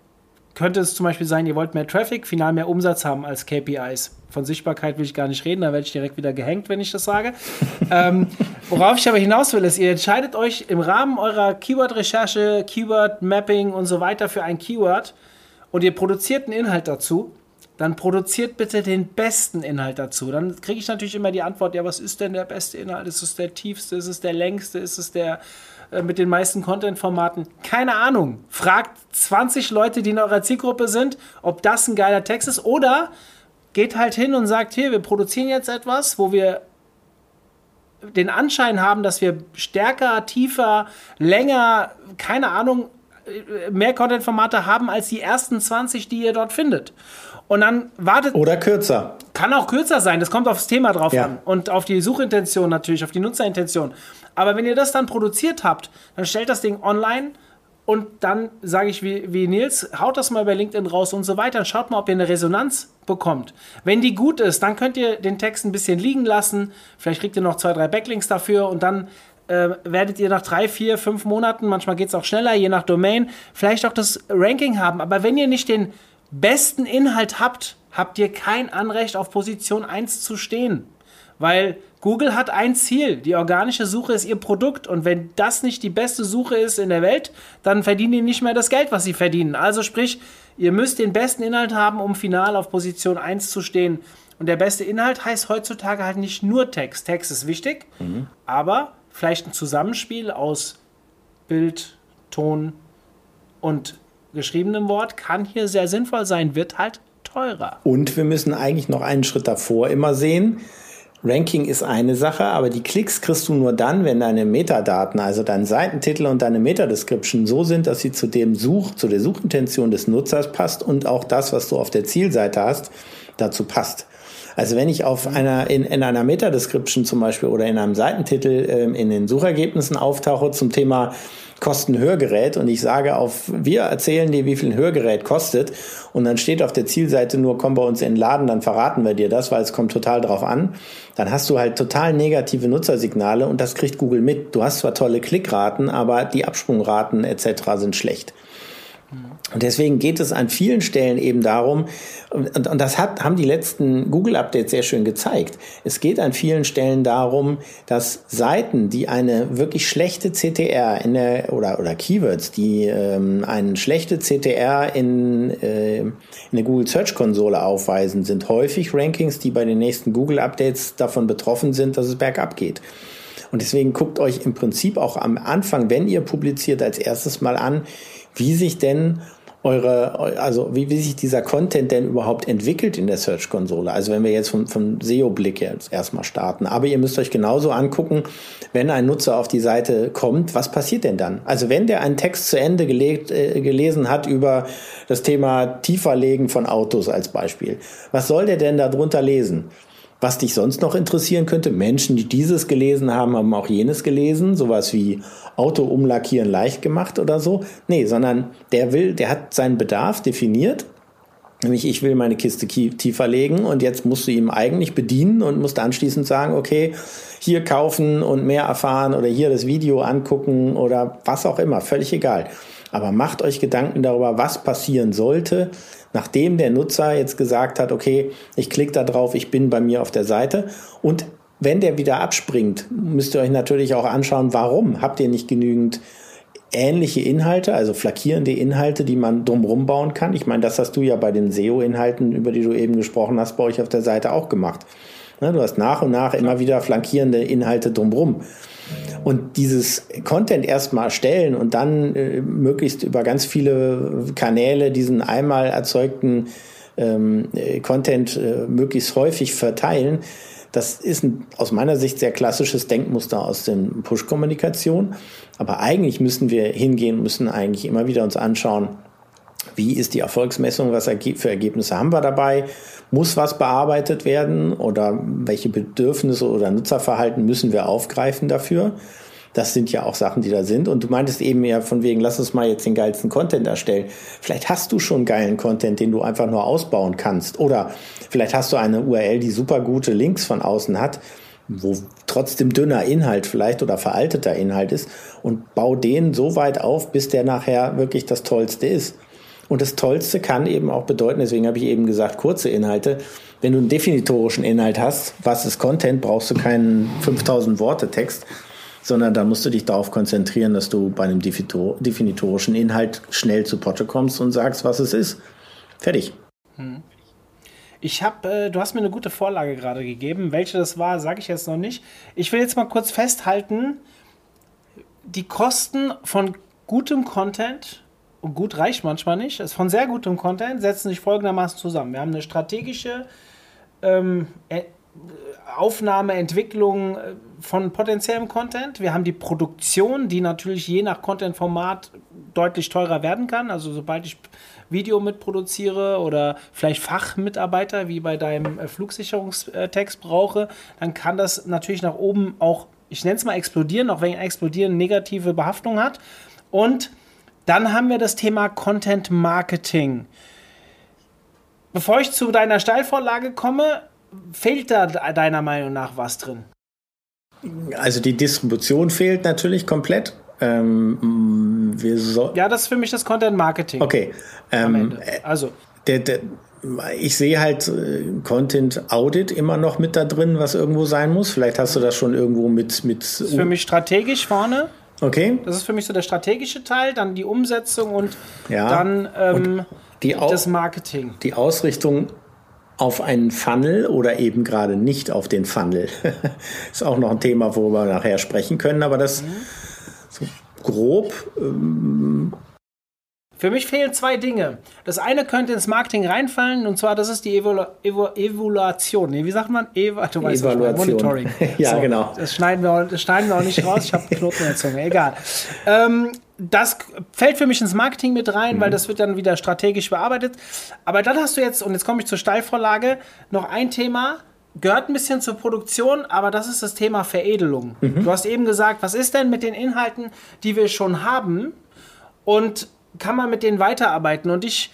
könnte es zum Beispiel sein, ihr wollt mehr Traffic, final mehr Umsatz haben als KPIs. Von Sichtbarkeit will ich gar nicht reden, da werde ich direkt wieder gehängt, wenn ich das sage. ähm, worauf ich aber hinaus will, ist, ihr entscheidet euch im Rahmen eurer Keyword-Recherche, Keyword-Mapping und so weiter für ein Keyword und ihr produziert einen Inhalt dazu, dann produziert bitte den besten Inhalt dazu. Dann kriege ich natürlich immer die Antwort, ja, was ist denn der beste Inhalt? Ist es der tiefste? Ist es der längste? Ist es der äh, mit den meisten Content-Formaten? Keine Ahnung. Fragt 20 Leute, die in eurer Zielgruppe sind, ob das ein geiler Text ist. Oder geht halt hin und sagt, hier, wir produzieren jetzt etwas, wo wir den Anschein haben, dass wir stärker, tiefer, länger, keine Ahnung, äh, mehr Content-Formate haben als die ersten 20, die ihr dort findet. Und dann wartet. Oder kürzer. Kann auch kürzer sein, das kommt aufs Thema drauf ja. an. Und auf die Suchintention natürlich, auf die Nutzerintention. Aber wenn ihr das dann produziert habt, dann stellt das Ding online und dann sage ich wie, wie Nils, haut das mal bei LinkedIn raus und so weiter. Schaut mal, ob ihr eine Resonanz bekommt. Wenn die gut ist, dann könnt ihr den Text ein bisschen liegen lassen. Vielleicht kriegt ihr noch zwei, drei Backlinks dafür und dann äh, werdet ihr nach drei, vier, fünf Monaten, manchmal geht es auch schneller, je nach Domain, vielleicht auch das Ranking haben. Aber wenn ihr nicht den besten Inhalt habt, habt ihr kein Anrecht auf Position 1 zu stehen. Weil Google hat ein Ziel. Die organische Suche ist ihr Produkt. Und wenn das nicht die beste Suche ist in der Welt, dann verdienen die nicht mehr das Geld, was sie verdienen. Also sprich, ihr müsst den besten Inhalt haben, um final auf Position 1 zu stehen. Und der beste Inhalt heißt heutzutage halt nicht nur Text. Text ist wichtig, mhm. aber vielleicht ein Zusammenspiel aus Bild, Ton und geschriebenem Wort kann hier sehr sinnvoll sein, wird halt teurer. Und wir müssen eigentlich noch einen Schritt davor immer sehen Ranking ist eine Sache, aber die Klicks kriegst du nur dann, wenn deine Metadaten, also dein Seitentitel und deine Metadescription so sind, dass sie zu dem Such, zu der Suchintention des Nutzers passt und auch das, was du auf der Zielseite hast, dazu passt. Also wenn ich auf einer, in, in einer Metadescription zum Beispiel oder in einem Seitentitel ähm, in den Suchergebnissen auftauche zum Thema kosten Hörgerät und ich sage auf, wir erzählen dir, wie viel ein Hörgerät kostet und dann steht auf der Zielseite nur, komm bei uns in den Laden, dann verraten wir dir das, weil es kommt total drauf an, dann hast du halt total negative Nutzersignale und das kriegt Google mit. Du hast zwar tolle Klickraten, aber die Absprungraten etc. sind schlecht. Und deswegen geht es an vielen Stellen eben darum, und, und das hat, haben die letzten Google-Updates sehr schön gezeigt. Es geht an vielen Stellen darum, dass Seiten, die eine wirklich schlechte CTR in der, oder, oder Keywords, die ähm, eine schlechte CTR in, äh, in der Google Search Konsole aufweisen, sind häufig Rankings, die bei den nächsten Google-Updates davon betroffen sind, dass es bergab geht. Und deswegen guckt euch im Prinzip auch am Anfang, wenn ihr publiziert, als erstes mal an, wie sich denn eure, also wie, wie sich dieser Content denn überhaupt entwickelt in der Search-Konsole. Also wenn wir jetzt vom, vom SEO-Blick jetzt erstmal starten. Aber ihr müsst euch genauso angucken, wenn ein Nutzer auf die Seite kommt, was passiert denn dann? Also wenn der einen Text zu Ende gelegt, äh, gelesen hat über das Thema Tieferlegen von Autos als Beispiel, was soll der denn darunter lesen? Was dich sonst noch interessieren könnte, Menschen, die dieses gelesen haben, haben auch jenes gelesen, sowas wie Auto umlackieren leicht gemacht oder so. Nee, sondern der will, der hat seinen Bedarf definiert. Nämlich, ich will meine Kiste tiefer legen und jetzt musst du ihm eigentlich bedienen und musst anschließend sagen, okay, hier kaufen und mehr erfahren oder hier das Video angucken oder was auch immer, völlig egal. Aber macht euch Gedanken darüber, was passieren sollte, nachdem der Nutzer jetzt gesagt hat, okay, ich klicke da drauf, ich bin bei mir auf der Seite und wenn der wieder abspringt, müsst ihr euch natürlich auch anschauen, warum habt ihr nicht genügend ähnliche Inhalte, also flankierende Inhalte, die man drumherum bauen kann. Ich meine, das hast du ja bei den SEO-Inhalten, über die du eben gesprochen hast, bei euch auf der Seite auch gemacht. Ne, du hast nach und nach immer wieder flankierende Inhalte drumherum. Und dieses Content erstmal erstellen und dann äh, möglichst über ganz viele Kanäle diesen einmal erzeugten ähm, äh, Content äh, möglichst häufig verteilen, das ist ein aus meiner Sicht sehr klassisches Denkmuster aus den Push-Kommunikation. Aber eigentlich müssen wir hingehen, müssen eigentlich immer wieder uns anschauen, wie ist die Erfolgsmessung, was für Ergebnisse haben wir dabei, muss was bearbeitet werden oder welche Bedürfnisse oder Nutzerverhalten müssen wir aufgreifen dafür. Das sind ja auch Sachen, die da sind. Und du meintest eben ja von wegen, lass uns mal jetzt den geilsten Content erstellen. Vielleicht hast du schon geilen Content, den du einfach nur ausbauen kannst. Oder vielleicht hast du eine URL, die super gute Links von außen hat, wo trotzdem dünner Inhalt vielleicht oder veralteter Inhalt ist und bau den so weit auf, bis der nachher wirklich das Tollste ist. Und das Tollste kann eben auch bedeuten, deswegen habe ich eben gesagt, kurze Inhalte. Wenn du einen definitorischen Inhalt hast, was ist Content, brauchst du keinen 5000 Worte Text, sondern da musst du dich darauf konzentrieren, dass du bei einem definitorischen Inhalt schnell zu Potte kommst und sagst, was es ist. Fertig. Hm. Ich habe, äh, du hast mir eine gute Vorlage gerade gegeben. Welche das war, sage ich jetzt noch nicht. Ich will jetzt mal kurz festhalten, die Kosten von gutem Content, gut reicht manchmal nicht, ist von sehr gutem Content, setzen sich folgendermaßen zusammen. Wir haben eine strategische ähm, Aufnahme, Entwicklung äh, von potenziellem Content. Wir haben die Produktion, die natürlich je nach Content-Format deutlich teurer werden kann. Also sobald ich Video mitproduziere oder vielleicht Fachmitarbeiter wie bei deinem äh, Flugsicherungstext brauche, dann kann das natürlich nach oben auch, ich nenne es mal explodieren, auch wenn explodieren negative Behaftung hat. Und Dann haben wir das Thema Content Marketing. Bevor ich zu deiner Steilvorlage komme, fehlt da deiner Meinung nach was drin? Also die Distribution fehlt natürlich komplett. Ähm, so ja, das ist für mich das Content Marketing. Okay. Ähm, also. Der, der, ich sehe halt äh, Content Audit immer noch mit da drin, was irgendwo sein muss. Vielleicht hast du das schon irgendwo mit. mit das ist für mich strategisch vorne. Okay. Das ist für mich so der strategische Teil, dann die Umsetzung und ja. dann ähm, und die das Marketing. Die Ausrichtung auf einen Funnel oder eben gerade nicht auf den Funnel. ist auch noch ein Thema, worüber wir nachher sprechen können, aber das mhm. so grob ähm, für mich fehlen zwei Dinge. Das eine könnte ins Marketing reinfallen, und zwar, das ist die Evalu Evo Evaluation. Nee, wie sagt man? Eva du weißt Evaluation. Monitoring. ja, so, genau. Das schneiden, wir auch, das schneiden wir auch nicht raus. Ich habe einen Knoten in der Zunge. Egal. Ähm, das fällt für mich ins Marketing mit rein, mhm. weil das wird dann wieder strategisch bearbeitet. Aber dann hast du jetzt, und jetzt komme ich zur Steilvorlage, noch ein Thema, gehört ein bisschen zur Produktion, aber das ist das Thema Veredelung. Mhm. Du hast eben gesagt, was ist denn mit den Inhalten, die wir schon haben? Und kann man mit denen weiterarbeiten. Und ich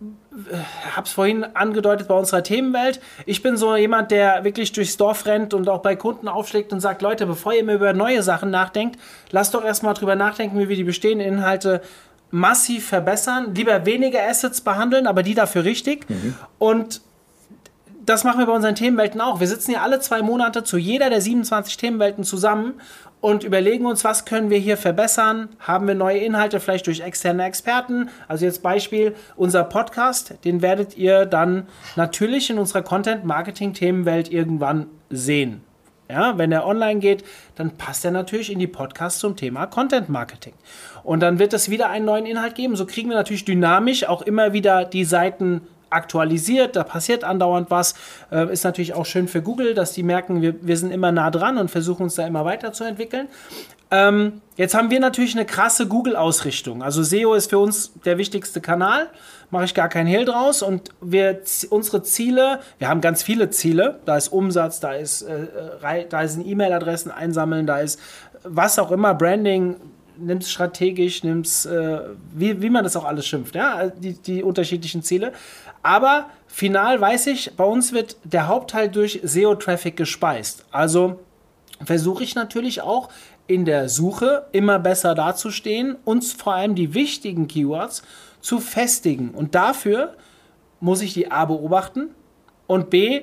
äh, habe es vorhin angedeutet bei unserer Themenwelt. Ich bin so jemand, der wirklich durchs Dorf rennt und auch bei Kunden aufschlägt und sagt, Leute, bevor ihr mir über neue Sachen nachdenkt, lasst doch erstmal drüber nachdenken, wie wir die bestehenden Inhalte massiv verbessern. Lieber weniger Assets behandeln, aber die dafür richtig. Mhm. Und das machen wir bei unseren Themenwelten auch. Wir sitzen hier alle zwei Monate zu jeder der 27 Themenwelten zusammen und überlegen uns, was können wir hier verbessern? Haben wir neue Inhalte vielleicht durch externe Experten? Also jetzt Beispiel unser Podcast, den werdet ihr dann natürlich in unserer Content-Marketing-Themenwelt irgendwann sehen. Ja, wenn er online geht, dann passt er natürlich in die Podcasts zum Thema Content Marketing. Und dann wird es wieder einen neuen Inhalt geben. So kriegen wir natürlich dynamisch auch immer wieder die Seiten aktualisiert, da passiert andauernd was. Äh, ist natürlich auch schön für Google, dass die merken, wir, wir sind immer nah dran und versuchen uns da immer weiterzuentwickeln. Ähm, jetzt haben wir natürlich eine krasse Google-Ausrichtung. Also SEO ist für uns der wichtigste Kanal, mache ich gar keinen Hehl draus. Und wir unsere Ziele, wir haben ganz viele Ziele. Da ist Umsatz, da ist, äh, da sind E-Mail-Adressen einsammeln, da ist was auch immer, Branding, nimm es strategisch, nimm es, äh, wie, wie man das auch alles schimpft, ja, die, die unterschiedlichen Ziele. Aber final weiß ich, bei uns wird der Hauptteil durch SEO-Traffic gespeist. Also versuche ich natürlich auch in der Suche immer besser dazustehen und vor allem die wichtigen Keywords zu festigen. Und dafür muss ich die A beobachten und B,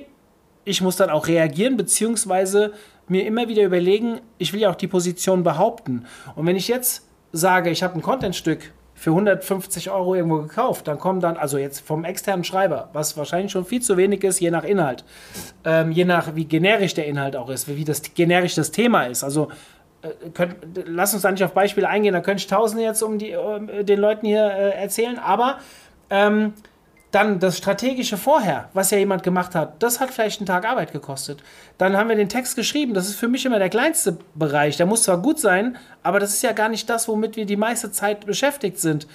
ich muss dann auch reagieren, beziehungsweise mir immer wieder überlegen, ich will ja auch die Position behaupten. Und wenn ich jetzt sage, ich habe ein Contentstück für 150 Euro irgendwo gekauft, dann kommen dann, also jetzt vom externen Schreiber, was wahrscheinlich schon viel zu wenig ist, je nach Inhalt, ähm, je nach wie generisch der Inhalt auch ist, wie das generisch das Thema ist. Also äh, könnt, lass uns da nicht auf Beispiele eingehen, da könnte ich tausende jetzt um die, äh, den Leuten hier äh, erzählen, aber ähm, dann das Strategische vorher, was ja jemand gemacht hat, das hat vielleicht einen Tag Arbeit gekostet. Dann haben wir den Text geschrieben, das ist für mich immer der kleinste Bereich. Der muss zwar gut sein, aber das ist ja gar nicht das, womit wir die meiste Zeit beschäftigt sind.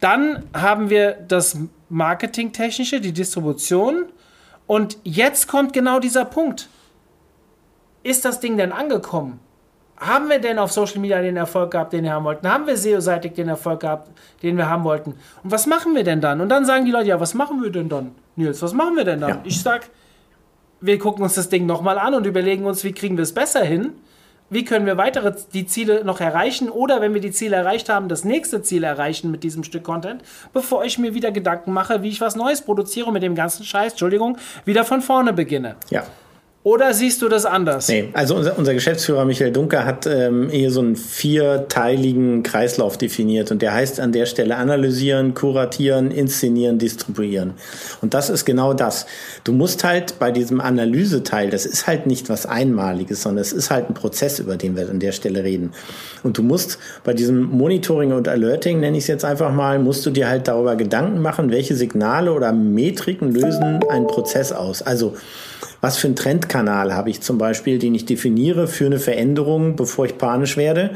Dann haben wir das Marketingtechnische, die Distribution. Und jetzt kommt genau dieser Punkt. Ist das Ding denn angekommen? Haben wir denn auf Social Media den Erfolg gehabt, den wir haben wollten? Haben wir SEO-seitig den Erfolg gehabt, den wir haben wollten? Und was machen wir denn dann? Und dann sagen die Leute, ja, was machen wir denn dann? Nils, was machen wir denn dann? Ja. Ich sag, wir gucken uns das Ding nochmal an und überlegen uns, wie kriegen wir es besser hin? Wie können wir weitere die Ziele noch erreichen? Oder wenn wir die Ziele erreicht haben, das nächste Ziel erreichen mit diesem Stück Content, bevor ich mir wieder Gedanken mache, wie ich was Neues produziere und mit dem ganzen Scheiß, Entschuldigung, wieder von vorne beginne. Ja. Oder siehst du das anders? Nee, also unser, unser Geschäftsführer Michael Dunker hat ähm, hier so einen vierteiligen Kreislauf definiert und der heißt an der Stelle analysieren, kuratieren, inszenieren, distribuieren. Und das ist genau das. Du musst halt bei diesem Analyseteil, das ist halt nicht was Einmaliges, sondern es ist halt ein Prozess, über den wir an der Stelle reden. Und du musst bei diesem Monitoring und Alerting, nenne ich es jetzt einfach mal, musst du dir halt darüber Gedanken machen, welche Signale oder Metriken lösen einen Prozess aus. Also was für einen Trendkanal habe ich zum Beispiel, den ich definiere für eine Veränderung, bevor ich panisch werde?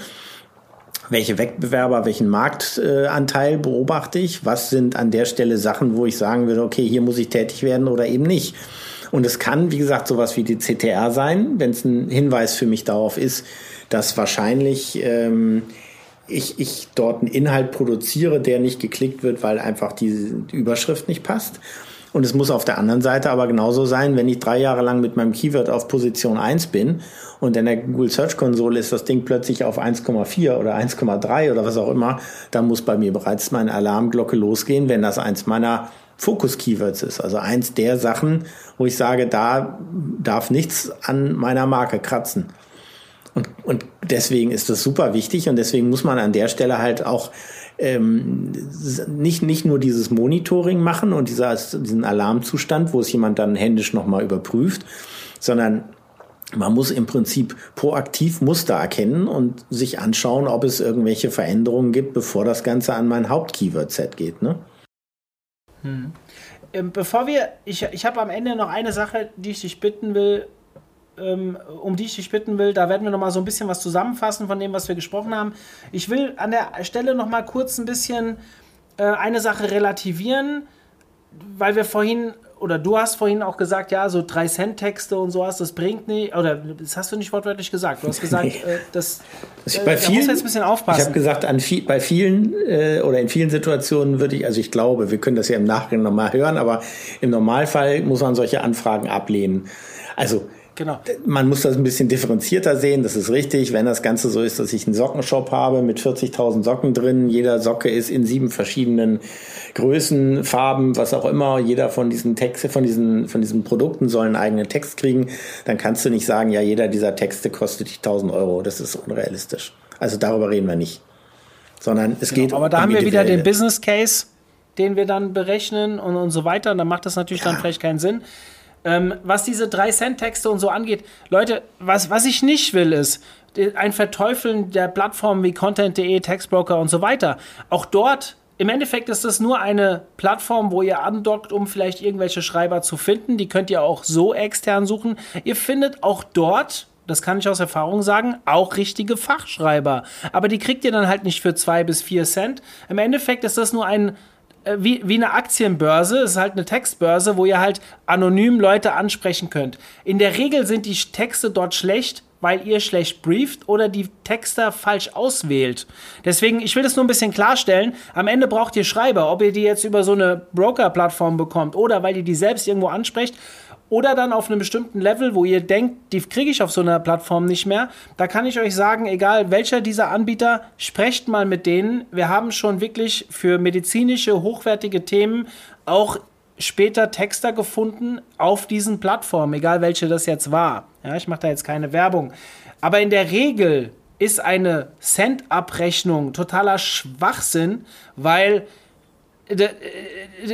Welche Wettbewerber, welchen Marktanteil beobachte ich? Was sind an der Stelle Sachen, wo ich sagen würde, okay, hier muss ich tätig werden oder eben nicht? Und es kann, wie gesagt, sowas wie die CTR sein, wenn es ein Hinweis für mich darauf ist, dass wahrscheinlich ähm, ich, ich dort einen Inhalt produziere, der nicht geklickt wird, weil einfach die Überschrift nicht passt. Und es muss auf der anderen Seite aber genauso sein, wenn ich drei Jahre lang mit meinem Keyword auf Position 1 bin und in der Google Search Console ist das Ding plötzlich auf 1,4 oder 1,3 oder was auch immer, dann muss bei mir bereits meine Alarmglocke losgehen, wenn das eins meiner Fokus-Keywords ist. Also eins der Sachen, wo ich sage, da darf nichts an meiner Marke kratzen. Und, und deswegen ist das super wichtig und deswegen muss man an der Stelle halt auch ähm, nicht, nicht nur dieses Monitoring machen und dieser, diesen Alarmzustand, wo es jemand dann händisch nochmal überprüft, sondern man muss im Prinzip proaktiv Muster erkennen und sich anschauen, ob es irgendwelche Veränderungen gibt, bevor das Ganze an mein Haupt-Keyword-Set geht. Ne? Hm. Ähm, bevor wir, ich, ich habe am Ende noch eine Sache, die ich dich bitten will, um die ich dich bitten will. Da werden wir noch mal so ein bisschen was zusammenfassen von dem, was wir gesprochen haben. Ich will an der Stelle noch mal kurz ein bisschen äh, eine Sache relativieren, weil wir vorhin oder du hast vorhin auch gesagt, ja, so 3 Cent Texte und sowas, das bringt nicht, oder das hast du nicht wortwörtlich gesagt. Du hast gesagt, nee. äh, das, äh, bei vielen, da muss jetzt ein bisschen aufpassen. Ich habe gesagt, an viel, bei vielen äh, oder in vielen Situationen würde ich, also ich glaube, wir können das ja im Nachgang nochmal hören, aber im Normalfall muss man solche Anfragen ablehnen. Also Genau. Man muss das ein bisschen differenzierter sehen, das ist richtig. Wenn das Ganze so ist, dass ich einen Sockenshop habe mit 40.000 Socken drin, jeder Socke ist in sieben verschiedenen Größen, Farben, was auch immer, jeder von diesen Texte, von diesen, von diesen Produkten soll einen eigenen Text kriegen, dann kannst du nicht sagen, ja, jeder dieser Texte kostet dich 1000 Euro. Das ist unrealistisch. Also darüber reden wir nicht. Sondern es genau, geht Aber da um haben wir wieder den Business Case, den wir dann berechnen und, und so weiter. Und dann macht das natürlich ja. dann vielleicht keinen Sinn. Ähm, was diese 3-Cent-Texte und so angeht, Leute, was, was ich nicht will, ist ein Verteufeln der Plattformen wie Content.de, Textbroker und so weiter. Auch dort im Endeffekt ist das nur eine Plattform, wo ihr andockt, um vielleicht irgendwelche Schreiber zu finden. Die könnt ihr auch so extern suchen. Ihr findet auch dort, das kann ich aus Erfahrung sagen, auch richtige Fachschreiber. Aber die kriegt ihr dann halt nicht für zwei bis vier Cent. Im Endeffekt ist das nur ein wie, wie eine Aktienbörse, es ist halt eine Textbörse, wo ihr halt anonym Leute ansprechen könnt. In der Regel sind die Texte dort schlecht, weil ihr schlecht brieft oder die Texter falsch auswählt. Deswegen, ich will das nur ein bisschen klarstellen. Am Ende braucht ihr Schreiber, ob ihr die jetzt über so eine Broker-Plattform bekommt oder weil ihr die selbst irgendwo ansprecht oder dann auf einem bestimmten Level, wo ihr denkt, die kriege ich auf so einer Plattform nicht mehr, da kann ich euch sagen, egal welcher dieser Anbieter, sprecht mal mit denen. Wir haben schon wirklich für medizinische, hochwertige Themen auch später Texter gefunden auf diesen Plattformen, egal welche das jetzt war. Ja, ich mache da jetzt keine Werbung. Aber in der Regel ist eine Cent-Abrechnung totaler Schwachsinn, weil äh,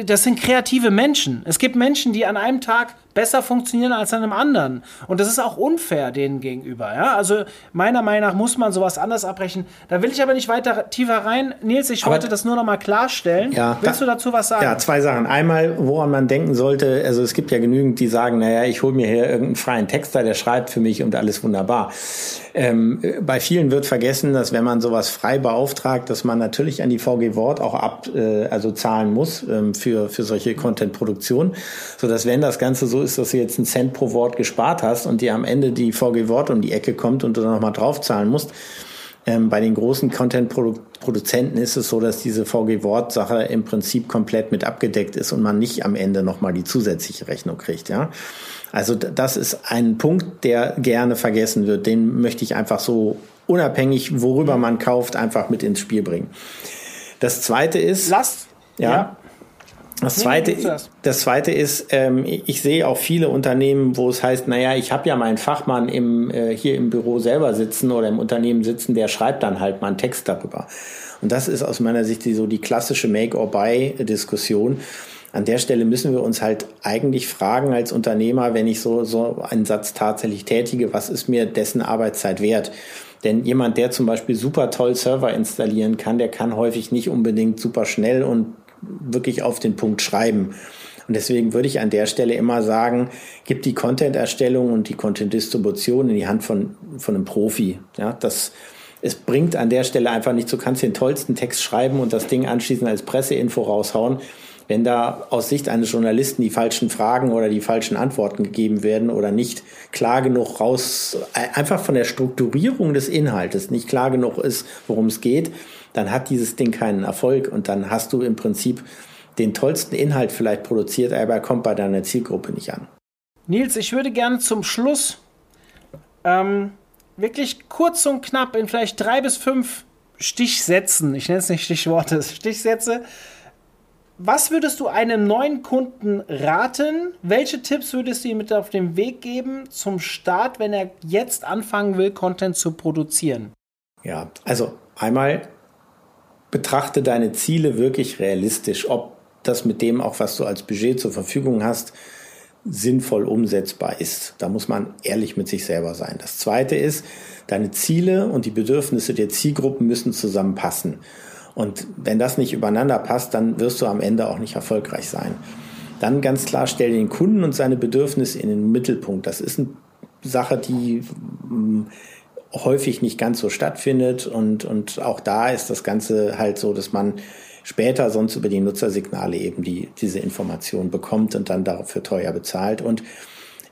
das sind kreative Menschen. Es gibt Menschen, die an einem Tag besser funktionieren als an einem anderen. Und das ist auch unfair denen gegenüber. Ja? Also meiner Meinung nach muss man sowas anders abbrechen. Da will ich aber nicht weiter tiefer rein. Nils, ich aber wollte das nur noch mal klarstellen. Ja, Willst da, du dazu was sagen? Ja, zwei Sachen. Einmal, woran man denken sollte, also es gibt ja genügend, die sagen, naja, ich hole mir hier irgendeinen freien Texter, der schreibt für mich und alles wunderbar. Ähm, bei vielen wird vergessen, dass wenn man sowas frei beauftragt, dass man natürlich an die VG Wort auch ab, äh, also zahlen muss ähm, für, für solche Content-Produktion, sodass wenn das Ganze so ist, dass du jetzt einen Cent pro Wort gespart hast und dir am Ende die VG Wort um die Ecke kommt und du dann nochmal draufzahlen musst. Ähm, bei den großen Content-Produzenten ist es so, dass diese VG-Wort-Sache im Prinzip komplett mit abgedeckt ist und man nicht am Ende nochmal die zusätzliche Rechnung kriegt, ja. Also das ist ein Punkt, der gerne vergessen wird. Den möchte ich einfach so unabhängig, worüber man kauft, einfach mit ins Spiel bringen. Das zweite ist. Lass. ja. ja. Das zweite, das zweite ist, ähm, ich sehe auch viele Unternehmen, wo es heißt, naja, ich habe ja meinen Fachmann im, äh, hier im Büro selber sitzen oder im Unternehmen sitzen, der schreibt dann halt mal einen Text darüber. Und das ist aus meiner Sicht die, so die klassische Make-or-Buy-Diskussion. An der Stelle müssen wir uns halt eigentlich fragen als Unternehmer, wenn ich so, so einen Satz tatsächlich tätige, was ist mir dessen Arbeitszeit wert? Denn jemand, der zum Beispiel super toll Server installieren kann, der kann häufig nicht unbedingt super schnell und wirklich auf den Punkt schreiben. Und deswegen würde ich an der Stelle immer sagen, gib die Content-Erstellung und die Content-Distribution in die Hand von, von einem Profi. Ja, das, es bringt an der Stelle einfach nicht, du kannst den tollsten Text schreiben und das Ding anschließend als Presseinfo raushauen. wenn da aus Sicht eines Journalisten die falschen Fragen oder die falschen Antworten gegeben werden oder nicht klar genug raus, einfach von der Strukturierung des Inhaltes nicht klar genug ist, worum es geht, dann hat dieses Ding keinen Erfolg und dann hast du im Prinzip den tollsten Inhalt vielleicht produziert, aber er kommt bei deiner Zielgruppe nicht an. Nils, ich würde gerne zum Schluss ähm, wirklich kurz und knapp in vielleicht drei bis fünf Stichsätzen, ich nenne es nicht Stichworte, Stichsätze, was würdest du einem neuen Kunden raten? Welche Tipps würdest du ihm mit auf den Weg geben zum Start, wenn er jetzt anfangen will, Content zu produzieren? Ja, also einmal betrachte deine Ziele wirklich realistisch, ob das mit dem auch, was du als Budget zur Verfügung hast, sinnvoll umsetzbar ist. Da muss man ehrlich mit sich selber sein. Das zweite ist, deine Ziele und die Bedürfnisse der Zielgruppen müssen zusammenpassen. Und wenn das nicht übereinander passt, dann wirst du am Ende auch nicht erfolgreich sein. Dann ganz klar, stell den Kunden und seine Bedürfnisse in den Mittelpunkt. Das ist eine Sache, die hm, häufig nicht ganz so stattfindet. Und, und auch da ist das Ganze halt so, dass man später sonst über die Nutzersignale eben die, diese Information bekommt und dann dafür teuer bezahlt. Und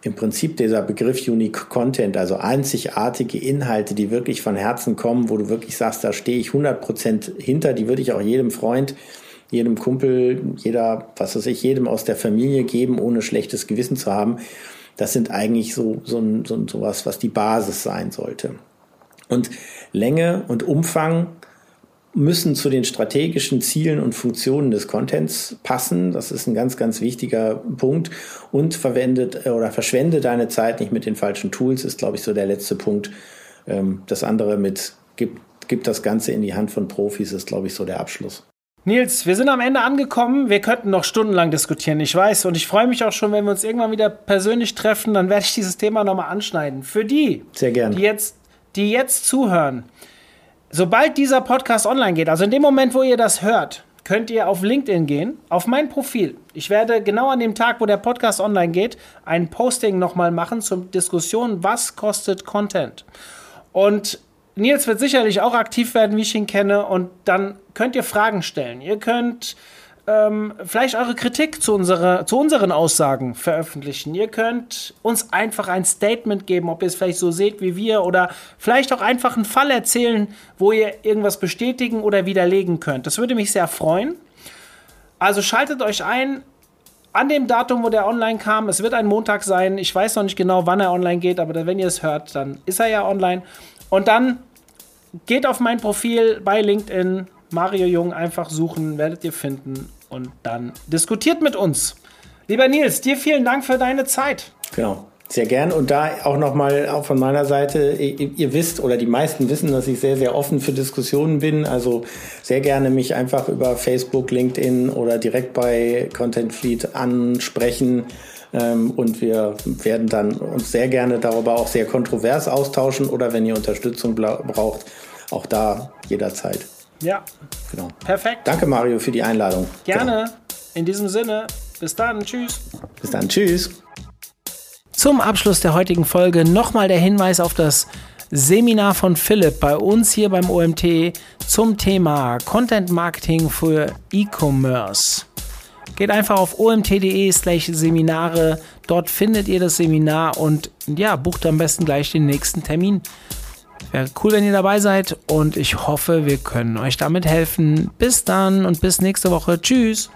im Prinzip dieser Begriff Unique Content, also einzigartige Inhalte, die wirklich von Herzen kommen, wo du wirklich sagst, da stehe ich 100% hinter, die würde ich auch jedem Freund, jedem Kumpel, jeder, was weiß ich, jedem aus der Familie geben, ohne schlechtes Gewissen zu haben. Das sind eigentlich so, so, so, so was, was die Basis sein sollte. Und Länge und Umfang müssen zu den strategischen Zielen und Funktionen des Contents passen. Das ist ein ganz, ganz wichtiger Punkt. Und verwendet äh, oder verschwende deine Zeit nicht mit den falschen Tools, ist, glaube ich, so der letzte Punkt. Ähm, das andere mit, gib, gib das Ganze in die Hand von Profis, ist, glaube ich, so der Abschluss. Nils, wir sind am Ende angekommen. Wir könnten noch stundenlang diskutieren, ich weiß. Und ich freue mich auch schon, wenn wir uns irgendwann wieder persönlich treffen, dann werde ich dieses Thema nochmal anschneiden. Für die, Sehr gerne. die jetzt, die jetzt zuhören, Sobald dieser Podcast online geht, also in dem Moment, wo ihr das hört, könnt ihr auf LinkedIn gehen, auf mein Profil. Ich werde genau an dem Tag, wo der Podcast online geht, ein Posting nochmal machen zur Diskussion, was kostet Content. Und Nils wird sicherlich auch aktiv werden, wie ich ihn kenne, und dann könnt ihr Fragen stellen. Ihr könnt ähm, vielleicht eure Kritik zu, unserer, zu unseren Aussagen veröffentlichen. Ihr könnt uns einfach ein Statement geben, ob ihr es vielleicht so seht wie wir oder vielleicht auch einfach einen Fall erzählen, wo ihr irgendwas bestätigen oder widerlegen könnt. Das würde mich sehr freuen. Also schaltet euch ein an dem Datum, wo der online kam. Es wird ein Montag sein. Ich weiß noch nicht genau, wann er online geht, aber wenn ihr es hört, dann ist er ja online. Und dann geht auf mein Profil bei LinkedIn, Mario Jung einfach suchen, werdet ihr finden und dann diskutiert mit uns. Lieber Nils, dir vielen Dank für deine Zeit. Genau. Sehr gern. Und da auch nochmal von meiner Seite, ihr, ihr, wisst oder die meisten wissen, dass ich sehr, sehr offen für Diskussionen bin. Also sehr gerne mich einfach über Facebook, LinkedIn oder direkt bei Content Fleet ansprechen. Ähm, und wir werden dann uns sehr gerne darüber auch sehr kontrovers austauschen oder wenn ihr Unterstützung braucht, auch da jederzeit. Ja. Genau. Perfekt. Danke, Mario, für die Einladung. Gerne. Genau. In diesem Sinne, bis dann. Tschüss. Bis dann. Tschüss. Zum Abschluss der heutigen Folge nochmal der Hinweis auf das Seminar von Philipp bei uns hier beim OMT zum Thema Content Marketing für E-Commerce. Geht einfach auf omt.de slash Seminare. Dort findet ihr das Seminar und ja, bucht am besten gleich den nächsten Termin. Wäre cool, wenn ihr dabei seid und ich hoffe, wir können euch damit helfen. Bis dann und bis nächste Woche. Tschüss.